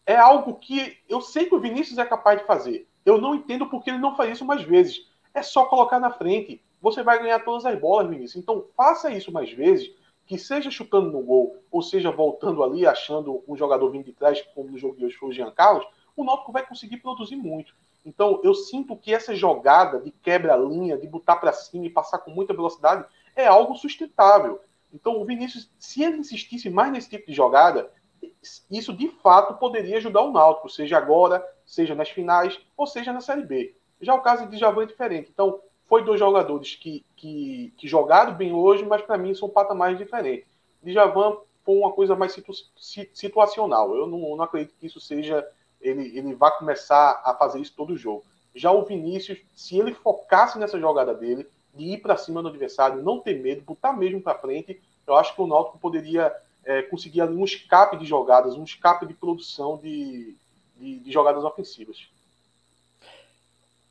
é algo que eu sei que o Vinícius é capaz de fazer. Eu não entendo porque ele não faz isso mais vezes. É só colocar na frente. Você vai ganhar todas as bolas, Vinícius. Então, faça isso mais vezes, que seja chutando no gol, ou seja voltando ali, achando um jogador vindo de trás, como no jogo de hoje foi o Jean Carlos, o Náutico vai conseguir produzir muito. Então, eu sinto que essa jogada de quebra-linha, de botar para cima e passar com muita velocidade, é algo sustentável. Então, o Vinícius, se ele insistisse mais nesse tipo de jogada, isso de fato poderia ajudar o Náutico, seja agora, seja nas finais, ou seja na Série B. Já o caso de Javan é diferente. Então, foi dois jogadores que, que, que jogaram bem hoje, mas para mim são patamares diferentes. Djavan foi uma coisa mais situ, situacional. Eu não, não acredito que isso seja ele, ele vai começar a fazer isso todo jogo. Já o Vinícius, se ele focasse nessa jogada dele, de ir para cima do adversário, não ter medo, botar mesmo para frente, eu acho que o Náutico poderia é, conseguir ali um escape de jogadas, um escape de produção de, de, de jogadas ofensivas.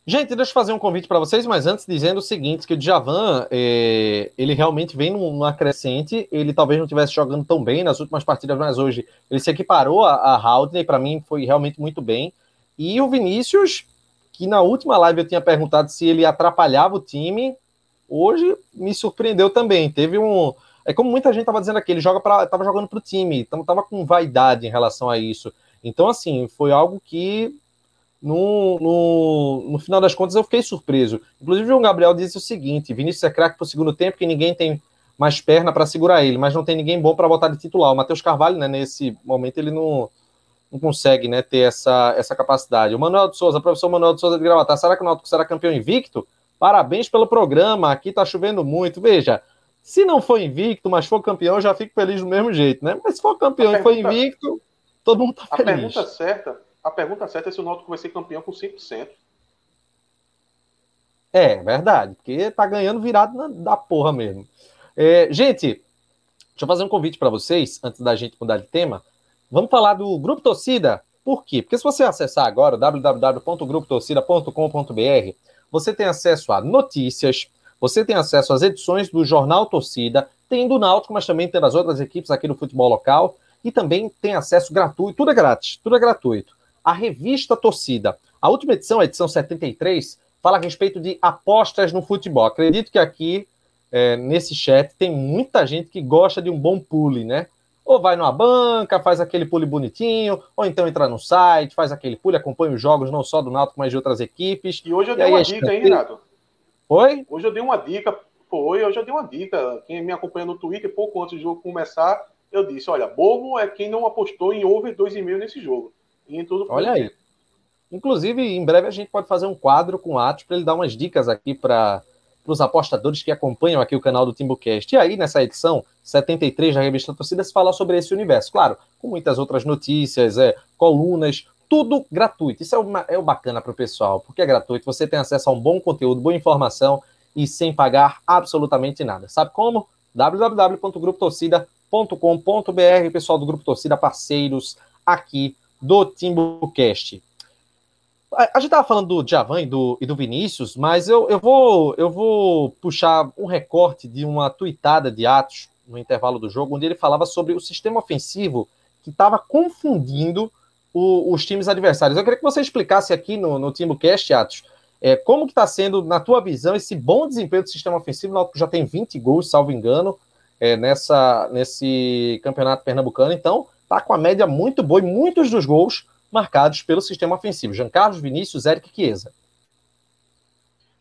Gente, deixa eu fazer um convite para vocês, mas antes dizendo o seguinte, que o Djavan, é, ele realmente vem numa crescente, ele talvez não estivesse jogando tão bem nas últimas partidas, mas hoje ele se equiparou a, a Haldney, para mim foi realmente muito bem, e o Vinícius, que na última live eu tinha perguntado se ele atrapalhava o time, hoje me surpreendeu também, teve um... É como muita gente estava dizendo aqui, ele joga jogando para o time, então estava com vaidade em relação a isso. Então, assim, foi algo que no, no, no, final das contas, eu fiquei surpreso. Inclusive, o João Gabriel disse o seguinte: Vinícius é craque para o segundo tempo, que ninguém tem mais perna para segurar ele, mas não tem ninguém bom para botar de titular. O Matheus Carvalho, né, nesse momento, ele não, não consegue né, ter essa, essa capacidade. O Manuel de Souza, professor Manuel de Souza de Gravatar, será que o Náutico será campeão invicto? Parabéns pelo programa, aqui está chovendo muito. Veja, se não for invicto, mas for campeão, eu já fico feliz do mesmo jeito, né? Mas se for campeão e for invicto, todo mundo está feliz. A pergunta certa a pergunta certa é se o Náutico vai ser campeão com 100%. É, verdade, porque tá ganhando virado na, da porra mesmo. É, gente, deixa eu fazer um convite para vocês, antes da gente mudar de tema. Vamos falar do Grupo Torcida. Por quê? Porque se você acessar agora www.grupotorcida.com.br, você tem acesso a notícias, você tem acesso às edições do Jornal Torcida, tem do Náutico, mas também tem das outras equipes aqui no futebol local, e também tem acesso gratuito, tudo é grátis, tudo é gratuito a revista Torcida. A última edição, a edição 73, fala a respeito de apostas no futebol. Acredito que aqui, é, nesse chat, tem muita gente que gosta de um bom pule, né? Ou vai numa banca, faz aquele pule bonitinho, ou então entra no site, faz aquele pule, acompanha os jogos não ssó do Náutico, mas de outras equipes. E hoje eu dei uma dica, hein, Renato? Oi? Hoje eu dei uma dica, foi, hoje eu dei uma dica. Quem me acompanha no Twitter, pouco antes do jogo começar, eu disse, olha, bobo é quem não apostou em over 2,5 nesse jogo. E tudo Olha aí. Inclusive, em breve a gente pode fazer um quadro com o Atos para ele dar umas dicas aqui para os apostadores que acompanham aqui o canal do Timbucast. E aí, nessa edição 73 da revista Torcida, se fala sobre esse universo. Claro, com muitas outras notícias, é, colunas, tudo gratuito. Isso é, uma, é o bacana para o pessoal, porque é gratuito, você tem acesso a um bom conteúdo, boa informação e sem pagar absolutamente nada. Sabe como? www.grupotorcida.com.br, pessoal do Grupo Torcida, parceiros aqui do Timbucast. A, a gente estava falando do Javan e do, e do Vinícius, mas eu, eu, vou, eu vou puxar um recorte de uma tuitada de Atos no intervalo do jogo, onde ele falava sobre o sistema ofensivo que estava confundindo o, os times adversários. Eu queria que você explicasse aqui no, no Timbucast, Atos, é, como que está sendo, na tua visão, esse bom desempenho do sistema ofensivo? O já tem 20 gols, salvo engano, é, nessa, nesse campeonato pernambucano. Então, está com a média muito boa e muitos dos gols marcados pelo sistema ofensivo. Jean Carlos, Vinícius, Eric Chiesa.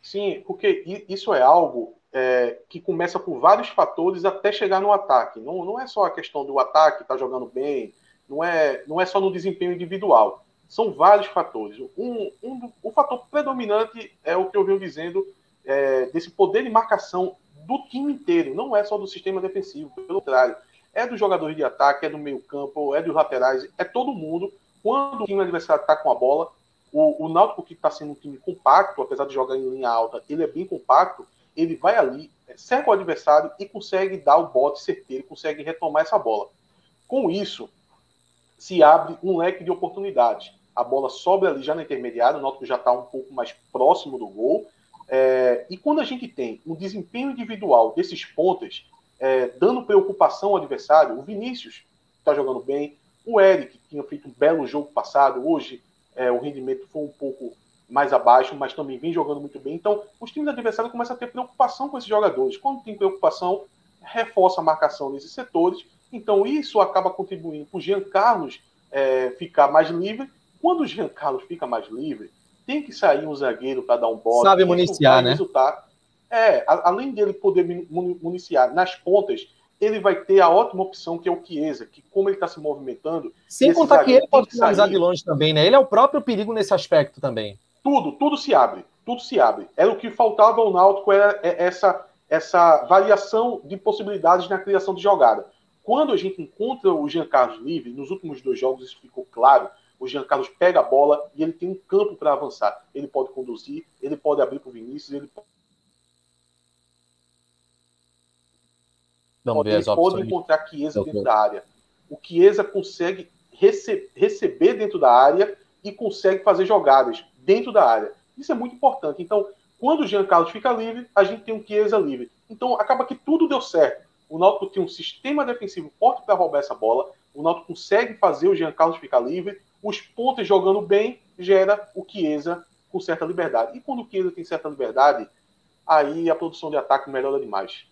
Sim, porque isso é algo é, que começa por vários fatores até chegar no ataque. Não, não é só a questão do ataque estar tá jogando bem, não é, não é só no desempenho individual. São vários fatores. Um, um, o fator predominante é o que eu venho dizendo é, desse poder de marcação do time inteiro, não é só do sistema defensivo, pelo contrário. É dos jogadores de ataque, é do meio-campo, é dos laterais, é todo mundo. Quando o time adversário está com a bola, o, o Náutico, que está sendo um time compacto, apesar de jogar em linha alta, ele é bem compacto, ele vai ali, cerca o adversário e consegue dar o bote certeiro, consegue retomar essa bola. Com isso, se abre um leque de oportunidades. A bola sobe ali já na intermediária, o Náutico já está um pouco mais próximo do gol. É, e quando a gente tem um desempenho individual desses pontas, é, dando preocupação ao adversário, o Vinícius está jogando bem, o Eric, que tinha feito um belo jogo passado, hoje é, o rendimento foi um pouco mais abaixo, mas também vem jogando muito bem. Então, os times adversários começam a ter preocupação com esses jogadores. Quando tem preocupação, reforça a marcação nesses setores. Então, isso acaba contribuindo para o Jean Carlos é, ficar mais livre. Quando o Jean Carlos fica mais livre, tem que sair um zagueiro para dar um bote. Sabe municiar, né? Resultar. É, além dele poder municiar nas pontas, ele vai ter a ótima opção que é o Chiesa, que como ele está se movimentando. Sem contar que ele pode finalizar de longe também, né? Ele é o próprio perigo nesse aspecto também. Tudo, tudo se abre, tudo se abre. Era o que faltava ao Náutico, era é, essa, essa variação de possibilidades na criação de jogada. Quando a gente encontra o Jean Carlos livre, nos últimos dois jogos isso ficou claro, o Jean Carlos pega a bola e ele tem um campo para avançar. Ele pode conduzir, ele pode abrir para o Vinícius, ele ver as pode encontrar Chiesa dentro da área. O Chiesa consegue rece receber dentro da área e consegue fazer jogadas dentro da área. Isso é muito importante. Então, quando o Jean Carlos fica livre, a gente tem um Chiesa livre. Então, acaba que tudo deu certo. O Náutico tem um sistema defensivo forte para roubar essa bola. O Náutico consegue fazer o Jean Carlos ficar livre. Os pontos jogando bem gera o Chiesa com certa liberdade. E quando o Chiesa tem certa liberdade, aí a produção de ataque melhora demais.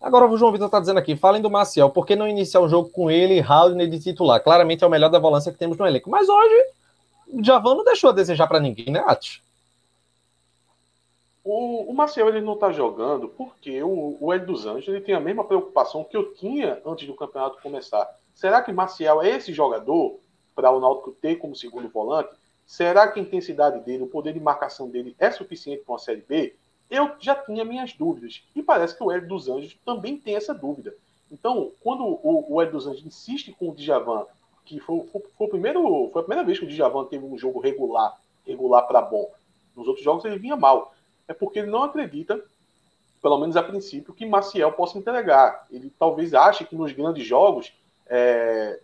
Agora o João Vitor está dizendo aqui, falem do Maciel, por que não iniciar um jogo com ele e Haldner de titular? Claramente é o melhor da volância que temos no elenco. Mas hoje, o Javan não deixou a desejar para ninguém, né, Ati? O, o Maciel ele não está jogando porque o, o dos Anjos ele tem a mesma preocupação que eu tinha antes do campeonato começar. Será que Maciel é esse jogador para o Náutico ter como segundo volante? Será que a intensidade dele, o poder de marcação dele é suficiente para uma Série B? Eu já tinha minhas dúvidas. E parece que o Hélio dos Anjos também tem essa dúvida. Então, quando o, o Hélio dos Anjos insiste com o Djavan, que foi, foi, foi, o primeiro, foi a primeira vez que o Djavan teve um jogo regular, regular para bom. Nos outros jogos ele vinha mal. É porque ele não acredita, pelo menos a princípio, que Maciel possa entregar. Ele talvez ache que nos grandes jogos é,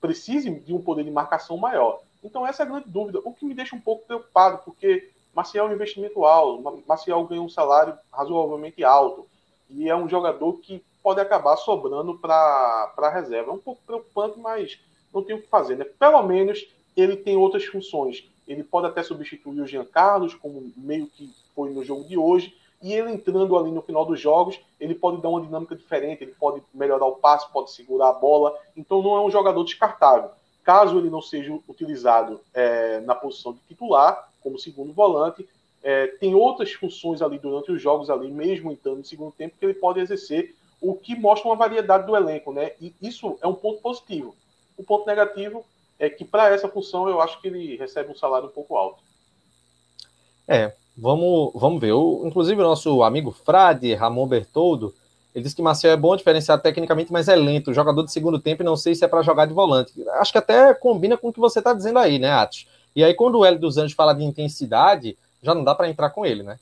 precise de um poder de marcação maior. Então essa é a grande dúvida, o que me deixa um pouco preocupado, porque Maciel é um investimento alto, Maciel ganha um salário razoavelmente alto e é um jogador que pode acabar sobrando para a reserva. É um pouco preocupante, mas não tem o que fazer. Né? Pelo menos ele tem outras funções. Ele pode até substituir o Jean Carlos, como meio que foi no jogo de hoje, e ele entrando ali no final dos jogos, ele pode dar uma dinâmica diferente, ele pode melhorar o passe, pode segurar a bola. Então não é um jogador descartável. Caso ele não seja utilizado é, na posição de titular, como segundo volante. É, tem outras funções ali durante os jogos ali, mesmo entrando no segundo tempo, que ele pode exercer, o que mostra uma variedade do elenco, né? E isso é um ponto positivo. O ponto negativo é que para essa função eu acho que ele recebe um salário um pouco alto. É, vamos, vamos ver. O, inclusive o nosso amigo Frade, Ramon Bertoldo, ele disse que Marcel é bom, diferenciado tecnicamente, mas é lento. Jogador de segundo tempo, não sei se é para jogar de volante. Acho que até combina com o que você está dizendo aí, né, Atos? E aí, quando o Hélio dos Anjos fala de intensidade, já não dá para entrar com ele, né?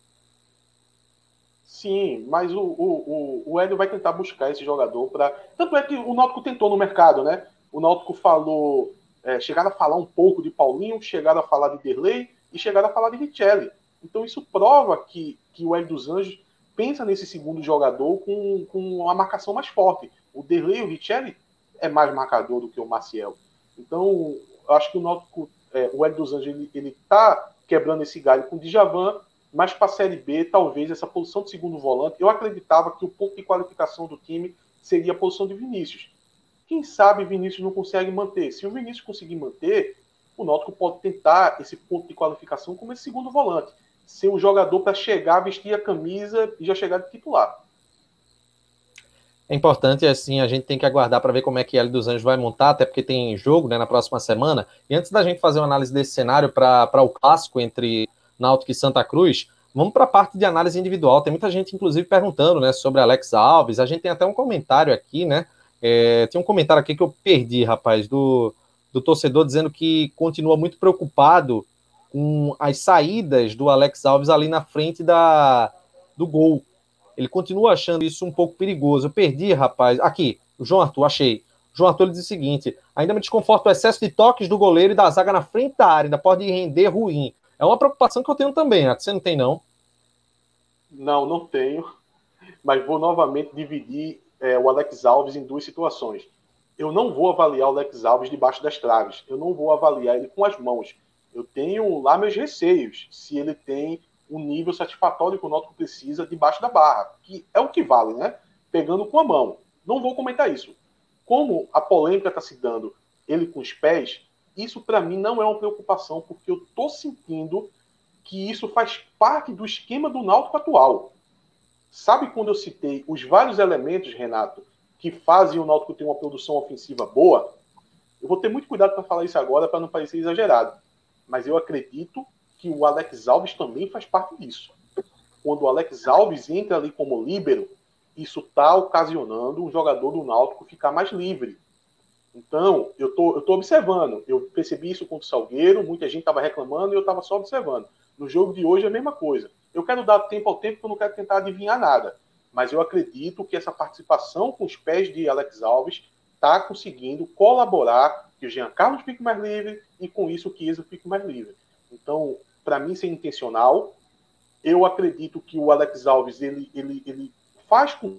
Sim, mas o, o, o, Hélio vai tentar buscar esse jogador para. Tanto é que o Náutico tentou no mercado, né? O Náutico falou. É, chegaram a falar um pouco de Paulinho, chegaram a falar de Derlei e chegaram a falar de Richelli. Então isso prova que, que o Hélio dos Anjos pensa nesse segundo jogador com, com uma marcação mais forte. O Derlei e o Richelli é mais marcador do que o Maciel. Então, acho que o Náutico é, o Hélio dos Anjos ele, ele tá quebrando esse galho com o Djavan, mas para a Série B, talvez essa posição de segundo volante, eu acreditava que o ponto de qualificação do time seria a posição de Vinícius. Quem sabe Vinícius não consegue manter. Se o Vinícius conseguir manter, o Náutico pode tentar esse ponto de qualificação como esse segundo volante. ser o jogador para chegar, vestir a camisa e já chegar de titular. É importante, assim, a gente tem que aguardar para ver como é que L dos Anjos vai montar, até porque tem jogo né, na próxima semana. E antes da gente fazer uma análise desse cenário para o clássico entre Náutico e Santa Cruz, vamos para a parte de análise individual. Tem muita gente, inclusive, perguntando né, sobre Alex Alves. A gente tem até um comentário aqui, né? É, tem um comentário aqui que eu perdi, rapaz, do, do torcedor dizendo que continua muito preocupado com as saídas do Alex Alves ali na frente da, do gol. Ele continua achando isso um pouco perigoso. Eu perdi, rapaz. Aqui, o João Arthur, achei. O João Arthur ele diz o seguinte: ainda me desconforta o excesso de toques do goleiro e da zaga na frente da área, ainda pode render ruim. É uma preocupação que eu tenho também, você não tem, não? Não, não tenho. Mas vou novamente dividir é, o Alex Alves em duas situações. Eu não vou avaliar o Alex Alves debaixo das traves. Eu não vou avaliar ele com as mãos. Eu tenho lá meus receios se ele tem o nível satisfatório que o Náutico precisa debaixo da barra, que é o que vale, né? Pegando com a mão. Não vou comentar isso. Como a polêmica está se dando ele com os pés, isso para mim não é uma preocupação, porque eu tô sentindo que isso faz parte do esquema do Náutico atual. Sabe quando eu citei os vários elementos, Renato, que fazem o Náutico ter uma produção ofensiva boa? Eu vou ter muito cuidado para falar isso agora para não parecer exagerado, mas eu acredito que o Alex Alves também faz parte disso. Quando o Alex Alves entra ali como líbero, isso está ocasionando o jogador do Náutico ficar mais livre. Então, eu tô, tô observando. Eu percebi isso contra o Salgueiro, muita gente estava reclamando e eu estava só observando. No jogo de hoje é a mesma coisa. Eu quero dar tempo ao tempo, eu não quero tentar adivinhar nada. Mas eu acredito que essa participação com os pés de Alex Alves está conseguindo colaborar que o Jean Carlos fique mais livre e com isso o Chiesa fique mais livre. Então, para mim, isso é intencional. Eu acredito que o Alex Alves ele, ele, ele faz com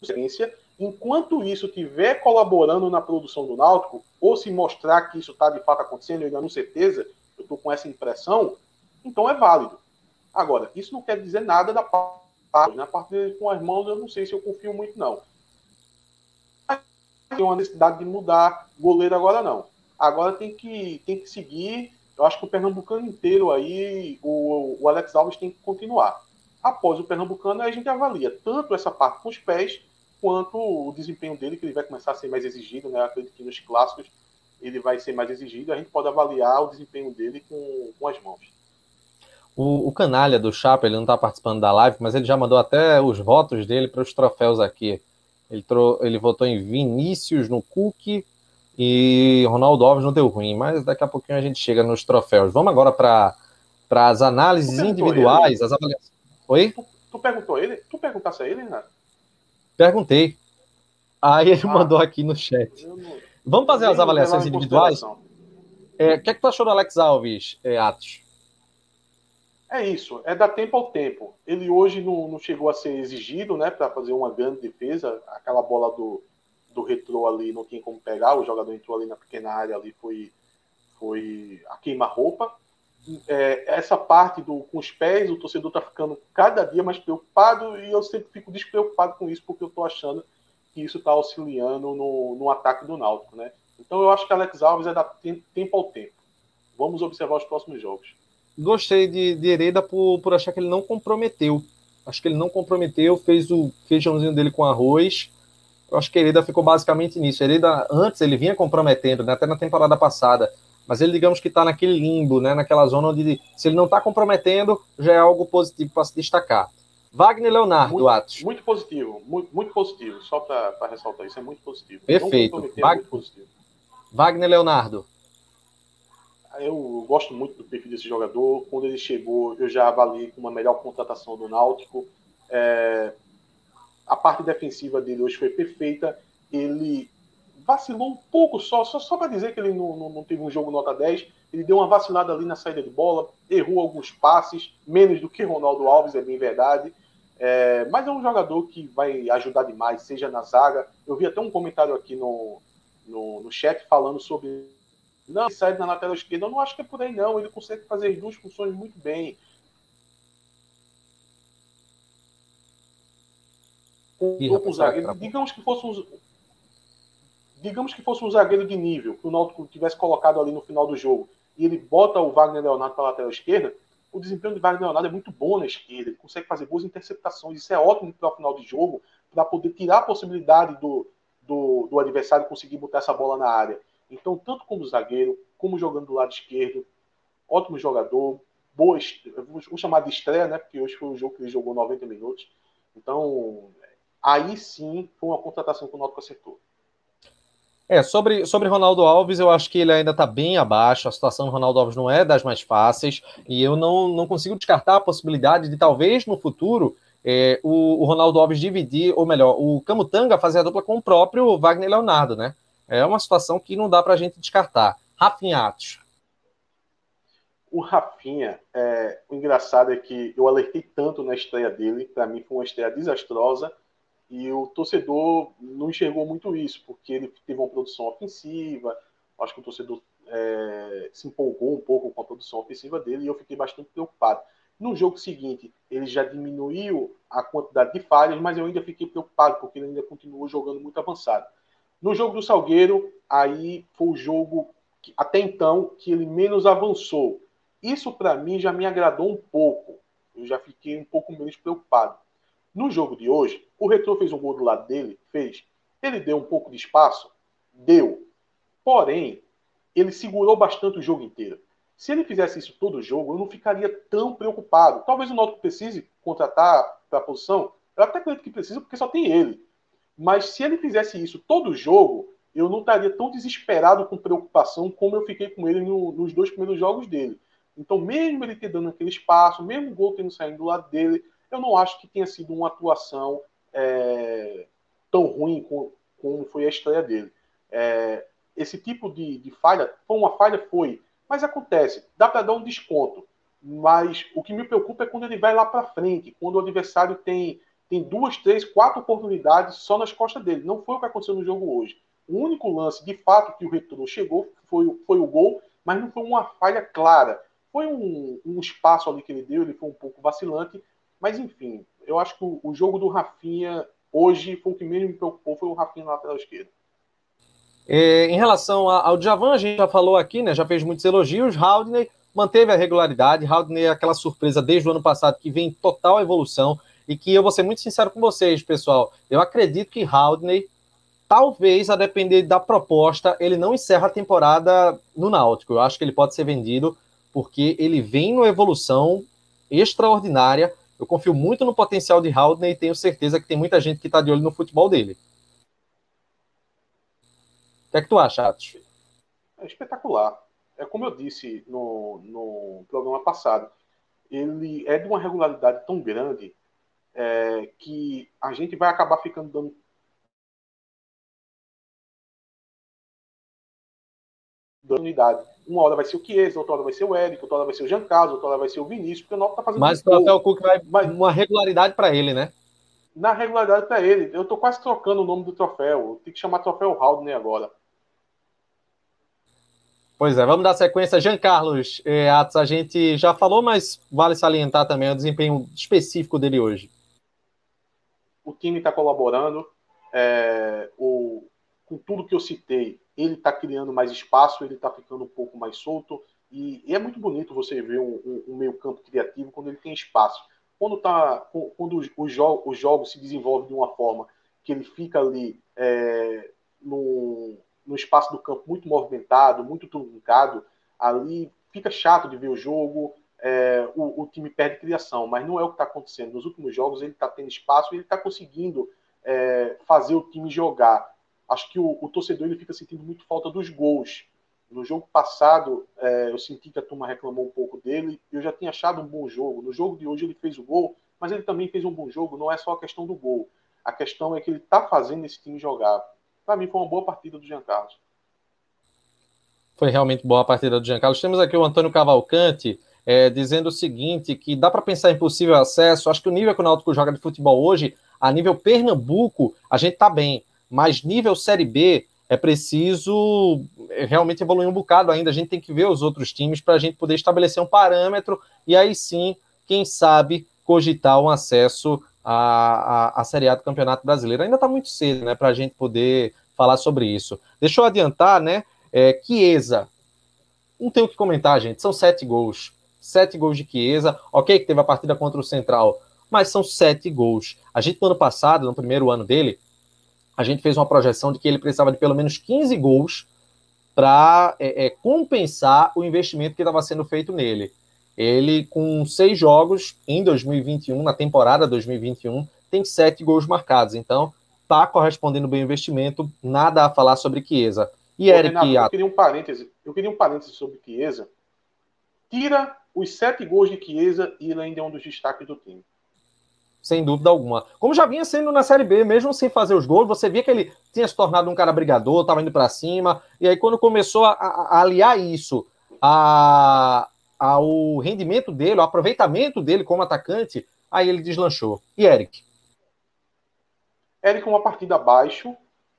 consciência. Enquanto isso estiver colaborando na produção do Náutico, ou se mostrar que isso está de fato acontecendo, eu ainda não certeza, eu estou com essa impressão, então é válido. Agora, isso não quer dizer nada da parte, na parte dele com as mãos, eu não sei se eu confio muito, não. Tem uma necessidade de mudar goleiro agora, não. Agora tem que, tem que seguir eu acho que o Pernambucano inteiro aí, o, o Alex Alves tem que continuar. Após o Pernambucano, a gente avalia tanto essa parte com os pés, quanto o desempenho dele, que ele vai começar a ser mais exigido, né? Eu acredito que nos clássicos ele vai ser mais exigido, a gente pode avaliar o desempenho dele com, com as mãos. O, o canalha do Chapa, ele não está participando da live, mas ele já mandou até os votos dele para os troféus aqui. Ele, trou ele votou em Vinícius no Cook, e Ronaldo Alves não deu ruim, mas daqui a pouquinho a gente chega nos troféus. Vamos agora para as análises individuais, ele? as avaliações. Oi? Tu, tu, perguntou ele? Tu perguntasse a ele, Renato? Perguntei. Aí ele ah, mandou aqui no chat. Não... Vamos fazer as avaliações individuais? É, o que é que tu achou do Alex Alves, é, Atos? É isso, é dar tempo ao tempo. Ele hoje não, não chegou a ser exigido, né, para fazer uma grande defesa. Aquela bola do, do retrô ali não tinha como pegar, o jogador entrou ali na pequena área ali, foi, foi a queima-roupa. É, essa parte do com os pés, o torcedor está ficando cada dia mais preocupado e eu sempre fico despreocupado com isso, porque eu estou achando que isso está auxiliando no, no ataque do Náutico, né? Então eu acho que Alex Alves é dar tempo ao tempo. Vamos observar os próximos jogos. Gostei de, de Hereda por, por achar que ele não comprometeu. Acho que ele não comprometeu, fez o feijãozinho dele com arroz eu acho que Hereda ficou basicamente nisso. Hereda, antes, ele vinha comprometendo, né, até na temporada passada, mas ele, digamos que está naquele limbo, né, naquela zona onde, se ele não está comprometendo, já é algo positivo para se destacar. Wagner Leonardo, muito, Atos. Muito positivo, muito, muito positivo, só para ressaltar isso, é muito positivo. Perfeito. Wag... muito positivo. Wagner Leonardo. Eu gosto muito do perfil desse jogador. Quando ele chegou, eu já avaliei como a melhor contratação do Náutico. É, a parte defensiva dele hoje foi perfeita. Ele vacilou um pouco só, só, só para dizer que ele não, não, não, teve um jogo nota 10. Ele deu uma vacilada ali na saída de bola, errou alguns passes, menos do que Ronaldo Alves, é bem verdade. É, mas é um jogador que vai ajudar demais, seja na zaga. Eu vi até um comentário aqui no, no, no chat falando sobre. Não, ele sai na lateral esquerda. Eu não acho que é por aí, não. Ele consegue fazer as duas funções muito bem. Com, zagueiro. Digamos que fosse um, digamos que fosse um zagueiro de nível que o Náutico tivesse colocado ali no final do jogo e ele bota o Wagner Leonardo para a lateral esquerda, o desempenho de Wagner Leonardo é muito bom na esquerda, ele consegue fazer boas interceptações, isso é ótimo para o final de jogo, para poder tirar a possibilidade do, do, do, adversário conseguir botar essa bola na área. Então, tanto como zagueiro, como jogando do lado esquerdo, ótimo jogador, boa, vou chamar de estreia, né? Porque hoje foi o jogo que ele jogou 90 minutos. Então, aí sim foi uma contratação que o Náutico acertou. É, sobre, sobre Ronaldo Alves, eu acho que ele ainda está bem abaixo. A situação do Ronaldo Alves não é das mais fáceis. E eu não, não consigo descartar a possibilidade de talvez no futuro é, o, o, Ronaldo Alves dividir, ou melhor, o Camutanga fazer a dupla com o próprio Wagner Leonardo, né? É uma situação que não dá para a gente descartar. Rafinhatos. O Rafinha, é, o engraçado é que eu alertei tanto na estreia dele, para mim foi uma estreia desastrosa e o torcedor não enxergou muito isso, porque ele teve uma produção ofensiva. Acho que o torcedor é, se empolgou um pouco com a produção ofensiva dele e eu fiquei bastante preocupado. No jogo seguinte, ele já diminuiu a quantidade de falhas, mas eu ainda fiquei preocupado, porque ele ainda continuou jogando muito avançado. No jogo do Salgueiro, aí foi o jogo que, até então que ele menos avançou. Isso para mim já me agradou um pouco. Eu já fiquei um pouco menos preocupado. No jogo de hoje, o Retro fez um gol do lado dele, fez. Ele deu um pouco de espaço? Deu. Porém, ele segurou bastante o jogo inteiro. Se ele fizesse isso todo jogo, eu não ficaria tão preocupado. Talvez o Náutico precise contratar para a posição. Eu até acredito que precisa, porque só tem ele. Mas se ele fizesse isso todo jogo, eu não estaria tão desesperado com preocupação como eu fiquei com ele no, nos dois primeiros jogos dele. Então, mesmo ele ter dando aquele espaço, mesmo o gol tendo saído do lado dele, eu não acho que tenha sido uma atuação é, tão ruim como, como, foi a estreia dele. É, esse tipo de, de, falha, foi uma falha, foi, mas acontece, dá para dar um desconto. Mas o que me preocupa é quando ele vai lá para frente, quando o adversário tem, tem duas, três, quatro oportunidades só nas costas dele. Não foi o que aconteceu no jogo hoje. O único lance, de fato, que o retorno chegou foi, foi o gol, mas não foi uma falha clara. Foi um, um espaço ali que ele deu, ele foi um pouco vacilante, mas enfim, eu acho que o, jogo do Rafinha hoje foi o que menos me preocupou, foi o Rafinha na lateral esquerda. É, em relação ao Djavan, a gente já falou aqui, né? Já fez muitos elogios. Haldney manteve a regularidade. Haldney é aquela surpresa desde o ano passado que vem em total evolução. E que eu vou ser muito sincero com vocês, pessoal. Eu acredito que Haldney, talvez, a depender da proposta, ele não encerra a temporada no Náutico. Eu acho que ele pode ser vendido porque ele vem numa evolução extraordinária eu confio muito no potencial de Haldner e tenho certeza que tem muita gente que está de olho no futebol dele. O que é que tu acha, Atos? É espetacular. É como eu disse no, no programa passado, ele é de uma regularidade tão grande é, que a gente vai acabar ficando dando unidade. Uma hora vai ser o Chiesa, outra hora vai ser o Eric, outra hora vai ser o Jean Carlos, outra hora vai ser o Vinícius, porque o Náutico tá fazendo Mas o Rafael Cook vai Mas, uma regularidade para ele, né? Na regularidade para ele. Eu tô quase trocando o nome do troféu. Tem que chamar troféu Haldner agora. Pois é, vamos dar sequência. Jean Carlos é, Atos, a gente já falou, mas vale salientar também o desempenho específico dele hoje. O time está colaborando. É, o, com tudo que eu citei, ele está criando mais espaço, ele está ficando um pouco mais solto. E, e, é muito bonito você ver um, um, um meio-campo criativo quando ele tem espaço. Quando, tá, quando os, os jogos se desenvolvem de uma forma que ele fica ali é, no, no espaço do campo muito movimentado, muito truncado, ali fica chato de ver o jogo, é, o, o, time perde criação, mas não é o que está acontecendo. Nos últimos jogos ele está tendo espaço e ele está conseguindo é, fazer o time jogar acho que o, o, torcedor ele fica sentindo muito falta dos gols. No jogo passado, é, eu senti que a turma reclamou um pouco dele. Eu já tinha achado um bom jogo. No jogo de hoje, ele fez o gol, mas ele também fez um bom jogo. Não é só a questão do gol. A questão é que ele está fazendo esse time jogar. Para mim, foi uma boa partida do Jean Carlos. Foi realmente boa a partida do Jean Carlos. Temos aqui o Antônio Cavalcante é, dizendo o seguinte: que dá para pensar em possível acesso. Acho que o nível que o Náutico joga de futebol hoje, a nível Pernambuco, a gente está bem mas nível Série B é preciso é, realmente evoluir um bocado ainda. A gente tem que ver os outros times para a gente poder estabelecer um parâmetro e aí sim, quem sabe, cogitar um acesso à, à, à Série A do Campeonato Brasileiro. Ainda está muito cedo né, para a gente poder falar sobre isso. Deixa eu adiantar, né? É, Chiesa, não tenho o que comentar, gente. São sete gols. sete gols de Chiesa. Ok, que teve a partida contra o Central, mas são sete gols. A gente, no ano passado, no primeiro ano dele, a gente fez uma projeção de que ele precisava de pelo menos 15 gols para é, é, compensar o investimento que estava sendo feito nele. Ele, com seis jogos em 2021, na temporada 2021, tem sete gols marcados. Então, está correspondendo bem o investimento. Nada a falar sobre Chiesa. E Ô, Eric. Renato, eu queria um parêntese. Eu queria um parêntese sobre Chiesa. Tira os sete gols de Chiesa e ele ainda é um dos destaques do time. Sem dúvida alguma. Como já vinha sendo na Série B, mesmo sem fazer os gols, você via que ele tinha se tornado um cara brigador, estava indo para cima. E aí, quando começou a, a aliar isso a, ao rendimento dele, ao aproveitamento dele como atacante, aí ele deslanchou. E Eric? Eric, uma partida abaixo,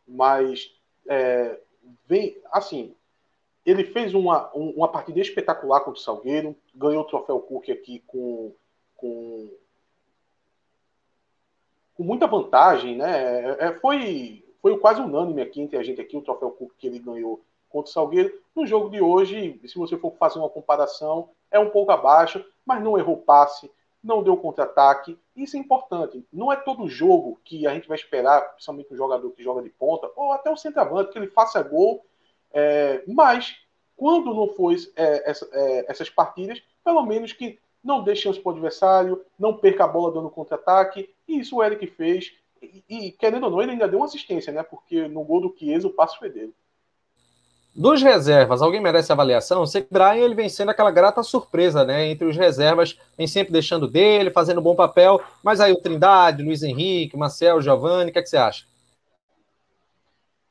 mas é, vem assim. Ele fez uma, uma partida espetacular contra o Salgueiro, ganhou o troféu Cook aqui com, com, com muita vantagem, né? É, é foi, foi quase unânime aqui entre a gente aqui o troféu que ele ganhou contra o Salgueiro. No jogo de hoje, se você for fazer uma comparação, é um pouco abaixo, mas não errou passe, não deu contra-ataque. Isso é importante. Não é todo jogo que a gente vai esperar, principalmente um jogador que joga de ponta, ou até o centroavante, que ele faça gol. É, mas, quando não for é, essa, é, essas partidas, pelo menos que não dê chance para o adversário, não perca a bola dando contra-ataque. E isso o Eric fez. E, e, querendo ou não, ele ainda deu uma assistência, né? Porque no gol do Chiesa o passo foi dele. Dos reservas, alguém merece avaliação? Sei que Brian ele vem sendo aquela grata surpresa, né? Entre os reservas, vem sempre deixando dele, fazendo um bom papel. Mas aí o Trindade, Luiz Henrique, Marcel, Giovanni, o que, é que você acha?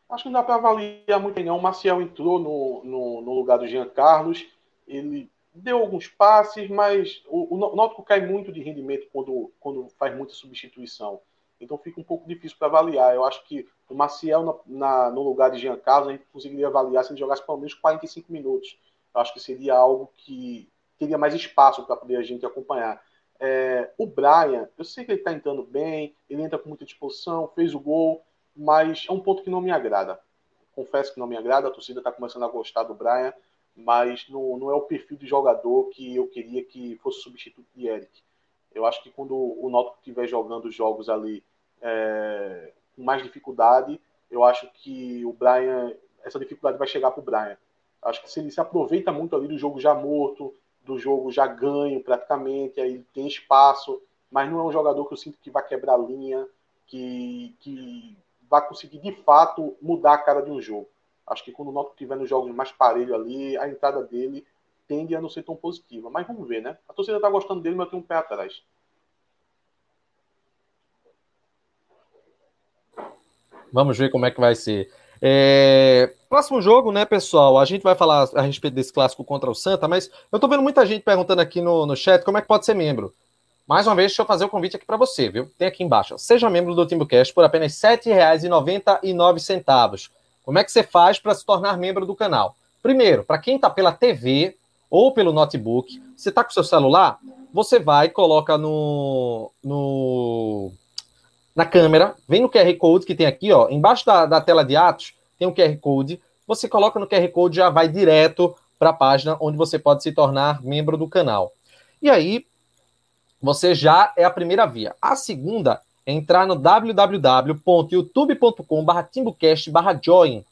Acho que não dá para avaliar muito não. O Marcial entrou no, no, no, lugar do Jean Carlos. Ele deu alguns passes, mas o, o Náutico cai muito de rendimento quando, quando faz muita substituição. Então fica um pouco difícil para avaliar. Eu acho que o Maciel na, na, no lugar de Jean Carlos a gente conseguiria avaliar se ele jogasse pelo menos 45 minutos. Eu acho que seria algo que teria mais espaço para poder a gente acompanhar. É, o Brian, eu sei que ele está entrando bem, ele entra com muita disposição, fez o gol, mas é um ponto que não me agrada. Confesso que não me agrada, a torcida está começando a gostar do Brian, mas não, não é o perfil de jogador que eu queria que fosse substituto de Eric. Eu acho que quando o Náutico estiver jogando jogos ali é, com mais dificuldade, eu acho que o Brian, essa dificuldade vai chegar para o Brian. Acho que se ele se aproveita muito ali do jogo já morto, do jogo já ganho praticamente, aí ele tem espaço, mas não é um jogador que eu sinto que vai quebrar linha, que, que vai conseguir de fato mudar a cara de um jogo. Acho que quando o Náutico estiver nos jogos mais parelho ali, a entrada dele tende a não ser tão positiva. Mas vamos ver, né? A torcida está gostando dele, mas tem um pé atrás. Vamos ver como é que vai ser. É... Próximo jogo, né, pessoal? A gente vai falar a respeito desse clássico contra o Santa, mas eu tô vendo muita gente perguntando aqui no, no chat como é que pode ser membro. Mais uma vez, deixa eu fazer o um convite aqui para você, viu? Tem aqui embaixo. Seja membro do TimbuCast por apenas R$ 7,99. Como é que você faz para se tornar membro do canal? Primeiro, para quem está pela TV ou pelo notebook, você está com seu celular, você vai, coloca no, no na câmera, vem no QR Code que tem aqui, ó, embaixo da, da tela de Atos, tem um QR Code. Você coloca no QR Code já vai direto para a página onde você pode se tornar membro do canal. E aí, você já é a primeira via. A segunda entrar no www.youtube.com/timbucast/join.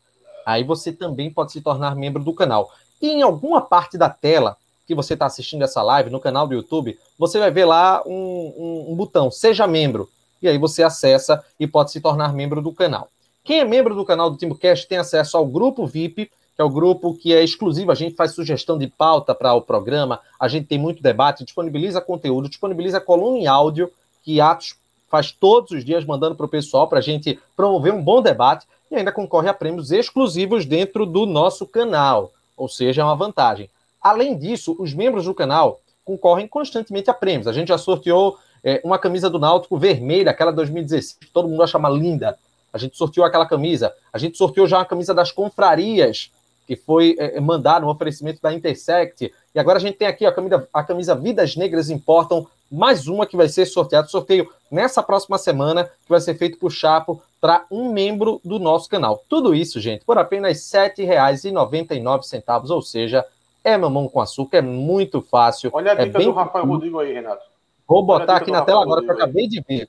Aí você também pode se tornar membro do canal. E em alguma parte da tela que você está assistindo essa live no canal do YouTube, você vai ver lá um, um, um botão Seja Membro e aí você acessa e pode se tornar membro do canal. Quem é membro do canal do TimbuCast tem acesso ao grupo VIP, que é o grupo que é exclusivo, a gente faz sugestão de pauta para o programa, a gente tem muito debate, disponibiliza conteúdo, disponibiliza coluna em áudio, que Atos faz todos os dias mandando para o pessoal para a gente promover um bom debate e ainda concorre a prêmios exclusivos dentro do nosso canal, ou seja, é uma vantagem. Além disso, os membros do canal concorrem constantemente a prêmios. A gente já sorteou é, uma camisa do Náutico vermelha, aquela 2016, que todo mundo acha uma linda. A gente sorteou aquela camisa. A gente sorteou já uma camisa das confrarias, que foi é, mandada, um oferecimento da Intersect. E agora a gente tem aqui a camisa, a camisa Vidas Negras Importam, mais uma que vai ser sorteada. Sorteio nessa próxima semana, que vai ser feito por Chapo para um membro do nosso canal. Tudo isso, gente, por apenas R$ 7,99, ou seja, é mamão com açúcar, é muito fácil. Olha a é dica é do Rafael Rodrigo aí, Renato. Vou botar aqui na tela agora, que eu acabei de ver.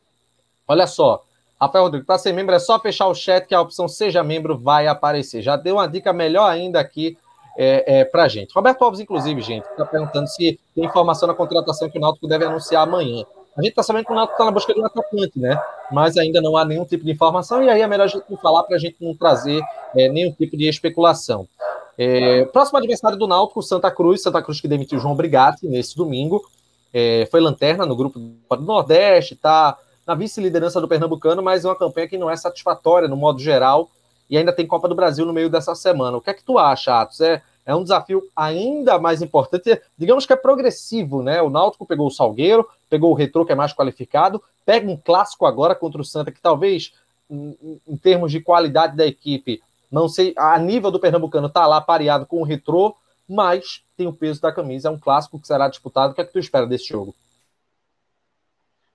Olha só, Rafael Rodrigo, para ser membro é só fechar o chat que a opção Seja Membro vai aparecer. Já deu uma dica melhor ainda aqui é, é, para gente. Roberto Alves, inclusive, gente, está perguntando se tem informação na contratação que o Náutico deve anunciar amanhã. A gente está sabendo que o Náutico está na busca de um atacante, né? Mas ainda não há nenhum tipo de informação, e aí é melhor a gente falar para a gente não trazer é, nenhum tipo de especulação. É, próximo adversário do Náutico, Santa Cruz, Santa Cruz que demitiu João Brigatti nesse domingo, é, foi lanterna no grupo do Nordeste, está na vice-liderança do Pernambucano, mas é uma campanha que não é satisfatória no modo geral, e ainda tem Copa do Brasil no meio dessa semana. O que é que tu acha, Atos? É, é um desafio ainda mais importante, digamos que é progressivo, né? O Náutico pegou o Salgueiro, pegou o Retrô, que é mais qualificado, pega um clássico agora contra o Santa, que talvez, em, em termos de qualidade da equipe, não sei, a nível do Pernambucano tá lá pareado com o Retrô, mas tem o peso da camisa, é um clássico que será disputado. O que é que tu espera desse jogo?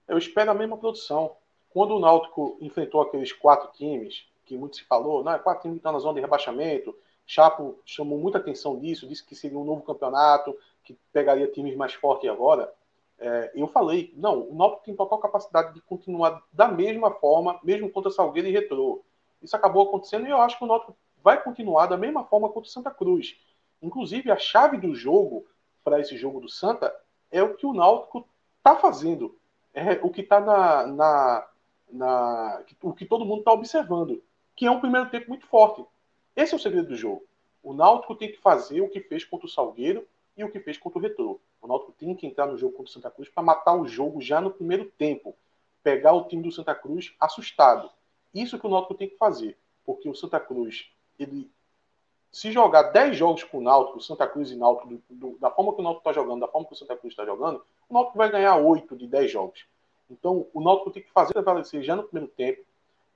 Eu espero a mesma produção. Quando o Náutico enfrentou aqueles quatro times, que muito se falou, não, é quatro times que estão na zona de rebaixamento, Chapo chamou muita atenção disso, disse que seria um novo campeonato, que pegaria times mais fortes agora. É, eu falei, não, o Náutico tem total capacidade de continuar da mesma forma, mesmo contra Salgueiro e Retrô. Isso acabou acontecendo e eu acho que o Náutico vai continuar da mesma forma contra o Santa Cruz. Inclusive, a chave do jogo para esse jogo do Santa é o que o Náutico está fazendo. É o que está na, na, na, o que todo mundo está observando, que é um primeiro tempo muito forte. Esse é o segredo do jogo. O Náutico tem que fazer o que fez contra o Salgueiro e o que fez contra o Retrô. O Náutico tem que entrar no jogo contra o Santa Cruz para matar o jogo já no primeiro tempo. Pegar o time do Santa Cruz assustado. Isso que o Náutico tem que fazer. Porque o Santa Cruz, ele se jogar 10 jogos com o Náutico, Santa Cruz e Náutico, do, do, da forma que o Náutico está jogando, da forma que o Santa Cruz está jogando, o Náutico vai ganhar 8 de 10 jogos. Então, o Náutico tem que fazer prevalecer já no primeiro tempo,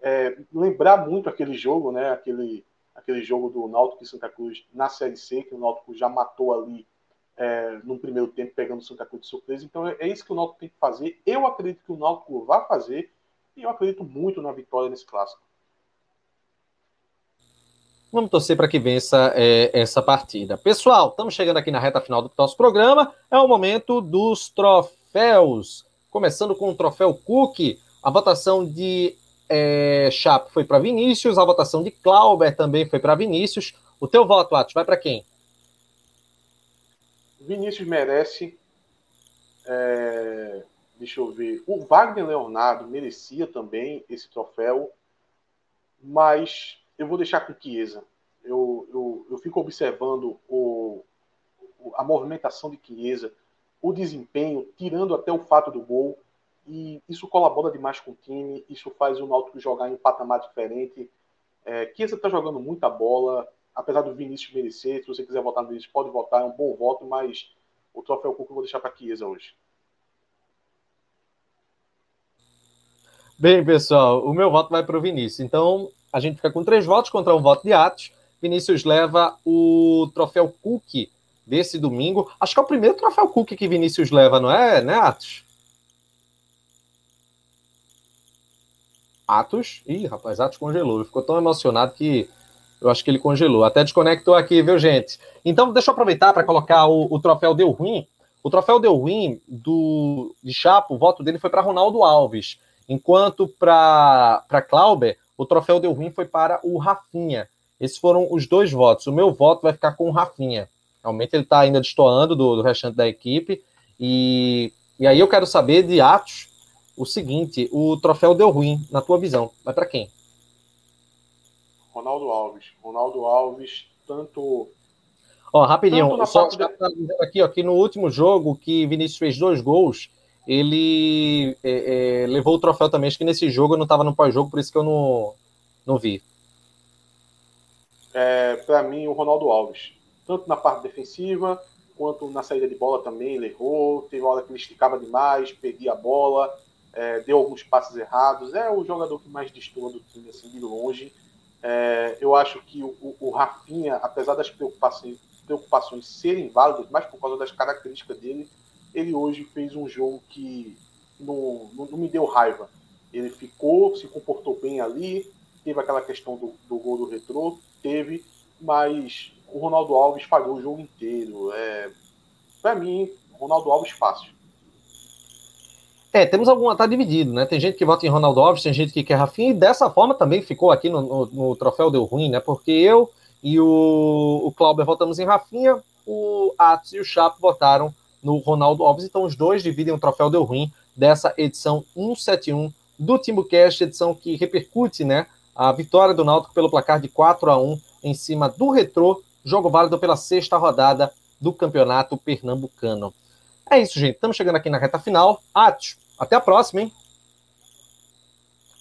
é, lembrar muito aquele jogo, né, aquele aquele jogo do Náutico e Santa Cruz na Série C, que o Náutico já matou ali é, no primeiro tempo, pegando o Santa Cruz de surpresa. Então é, é isso que o Náutico tem que fazer. Eu acredito que o Náutico vai fazer e eu acredito muito na vitória nesse clássico. Vamos torcer para que vença é, essa partida. Pessoal, estamos chegando aqui na reta final do nosso programa. É o momento dos troféus. Começando com o troféu Cook, a votação de é, Chapo foi para Vinícius, a votação de Clauber também foi para Vinícius. O teu voto, Atos, vai para quem? Vinícius merece. É, deixa eu ver. O Wagner Leonardo merecia também esse troféu, mas eu vou deixar com Chiesa. Eu, eu, eu fico observando o, a movimentação de Chiesa, o desempenho, tirando até o fato do gol e isso colabora demais com o time, isso faz o Náutico jogar em um patamar diferente. É, Chiesa está jogando muita bola, apesar do Vinícius merecer, se você quiser votar no Vinícius, pode votar, é um bom voto, mas o troféu Cuca eu vou deixar para Chiesa hoje. Bem, pessoal, o meu voto vai para o Vinícius. Então, a gente fica com três votos contra um voto de Atos. Vinícius leva o troféu Cook desse domingo. Acho que é o primeiro troféu Cook que Vinícius leva, não é, né, Atos? Atos. Ih, rapaz, Atos congelou. Ele ficou tão emocionado que eu acho que ele congelou. Até desconectou aqui, viu, gente? Então, deixa eu aproveitar para colocar o, o, troféu Deu Ruim. O troféu Deu Ruim do, de Chapo, o voto dele foi para Ronaldo Alves. Enquanto para Clauber, o troféu Deu Ruim foi para o Rafinha. Esses foram os dois votos. O meu voto vai ficar com o Rafinha. Realmente ele está ainda destoando do, do restante da equipe. E, e aí eu quero saber de Atos o seguinte: o troféu deu ruim, na tua visão. Vai para quem? Ronaldo Alves. Ronaldo Alves, tanto. Ó, rapidinho, tanto só de... aqui, ó, que no último jogo que Vinícius fez dois gols, ele é, é, levou o troféu também. Acho que nesse jogo eu não estava no pós-jogo, por isso que eu não, não vi. É, para mim, o Ronaldo Alves. Tanto na parte defensiva, quanto na saída de bola também, ele errou. Teve hora que ele esticava demais, perdia a bola é, deu alguns passes errados, é o jogador que mais destoa do time, assim, de longe. É, eu acho que o, o, Rafinha, apesar das preocupações, preocupações serem válidas, mas por causa das características dele, ele hoje fez um jogo que não, não, não me deu raiva. Ele ficou, se comportou bem ali, teve aquela questão do, do gol do retrô, teve, mas o Ronaldo Alves falhou o jogo inteiro. É, para mim, Ronaldo Alves fácil. É, temos alguma. Tá dividido, né? Tem gente que vota em Ronaldo Alves, tem gente que quer Rafinha, e dessa forma também ficou aqui no, no, no troféu deu ruim, né? Porque eu e o, o Clauber votamos em Rafinha, o Atos e o Chapo votaram no Ronaldo Alves, então os dois dividem o troféu deu ruim dessa edição 171 do TimbuCast, edição que repercute, né? A vitória do Náutico pelo placar de 4 a 1 em cima do Retrô, jogo válido pela sexta rodada do Campeonato Pernambucano. É isso, gente. Estamos chegando aqui na reta final. Atos, até a próxima, hein?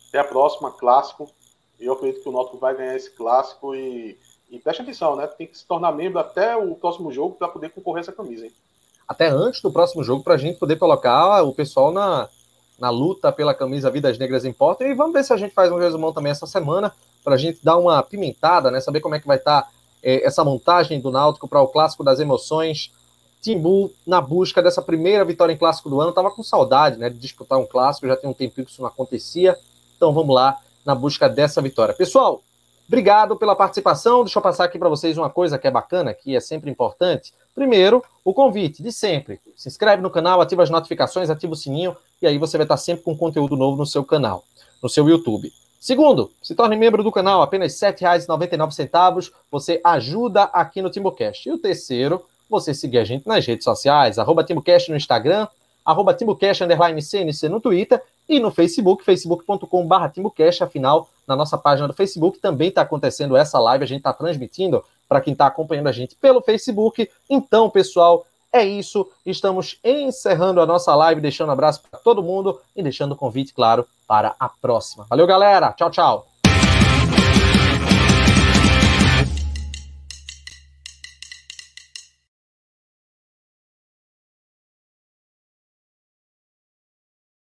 Até a próxima, clássico. Eu acredito que o Náutico vai ganhar esse clássico e, e preste atenção, né? Tem que se tornar membro até o próximo jogo para poder concorrer essa camisa, hein? Até antes do próximo jogo, para a gente poder colocar o pessoal na, na luta pela camisa Vidas Negras Importam. E vamos ver se a gente faz um resumão também essa semana, para a gente dar uma pimentada, né? Saber como é que vai estar tá, é, essa montagem do Náutico para o Clássico das Emoções Timbu na busca dessa primeira vitória em clássico do ano. Tava com saudade, né, de disputar um clássico, já tem um tempinho que isso não acontecia. Então vamos lá na busca dessa vitória. Pessoal, obrigado pela participação. Deixa eu passar aqui para vocês uma coisa que é bacana, que é sempre importante. Primeiro, o convite de sempre. Se inscreve no canal, ativa as notificações, ativa o sininho e aí você vai estar sempre com conteúdo novo no seu canal, no seu YouTube. Segundo, se torne membro do canal, apenas R$ 7,99. Você ajuda aqui no TimbuCast. E o terceiro, você seguir a gente nas redes sociais, arroba TimbuCast no Instagram, arroba TimbuCast, underline CNC no Twitter e no Facebook, facebook.com.br TimbuCast, afinal, na nossa página do Facebook também está acontecendo essa live, a gente está transmitindo para quem está acompanhando a gente pelo Facebook. Então, pessoal, é isso. Estamos encerrando a nossa live, deixando um abraço para todo mundo e deixando o convite, claro, para a próxima. Valeu, galera. Tchau, tchau.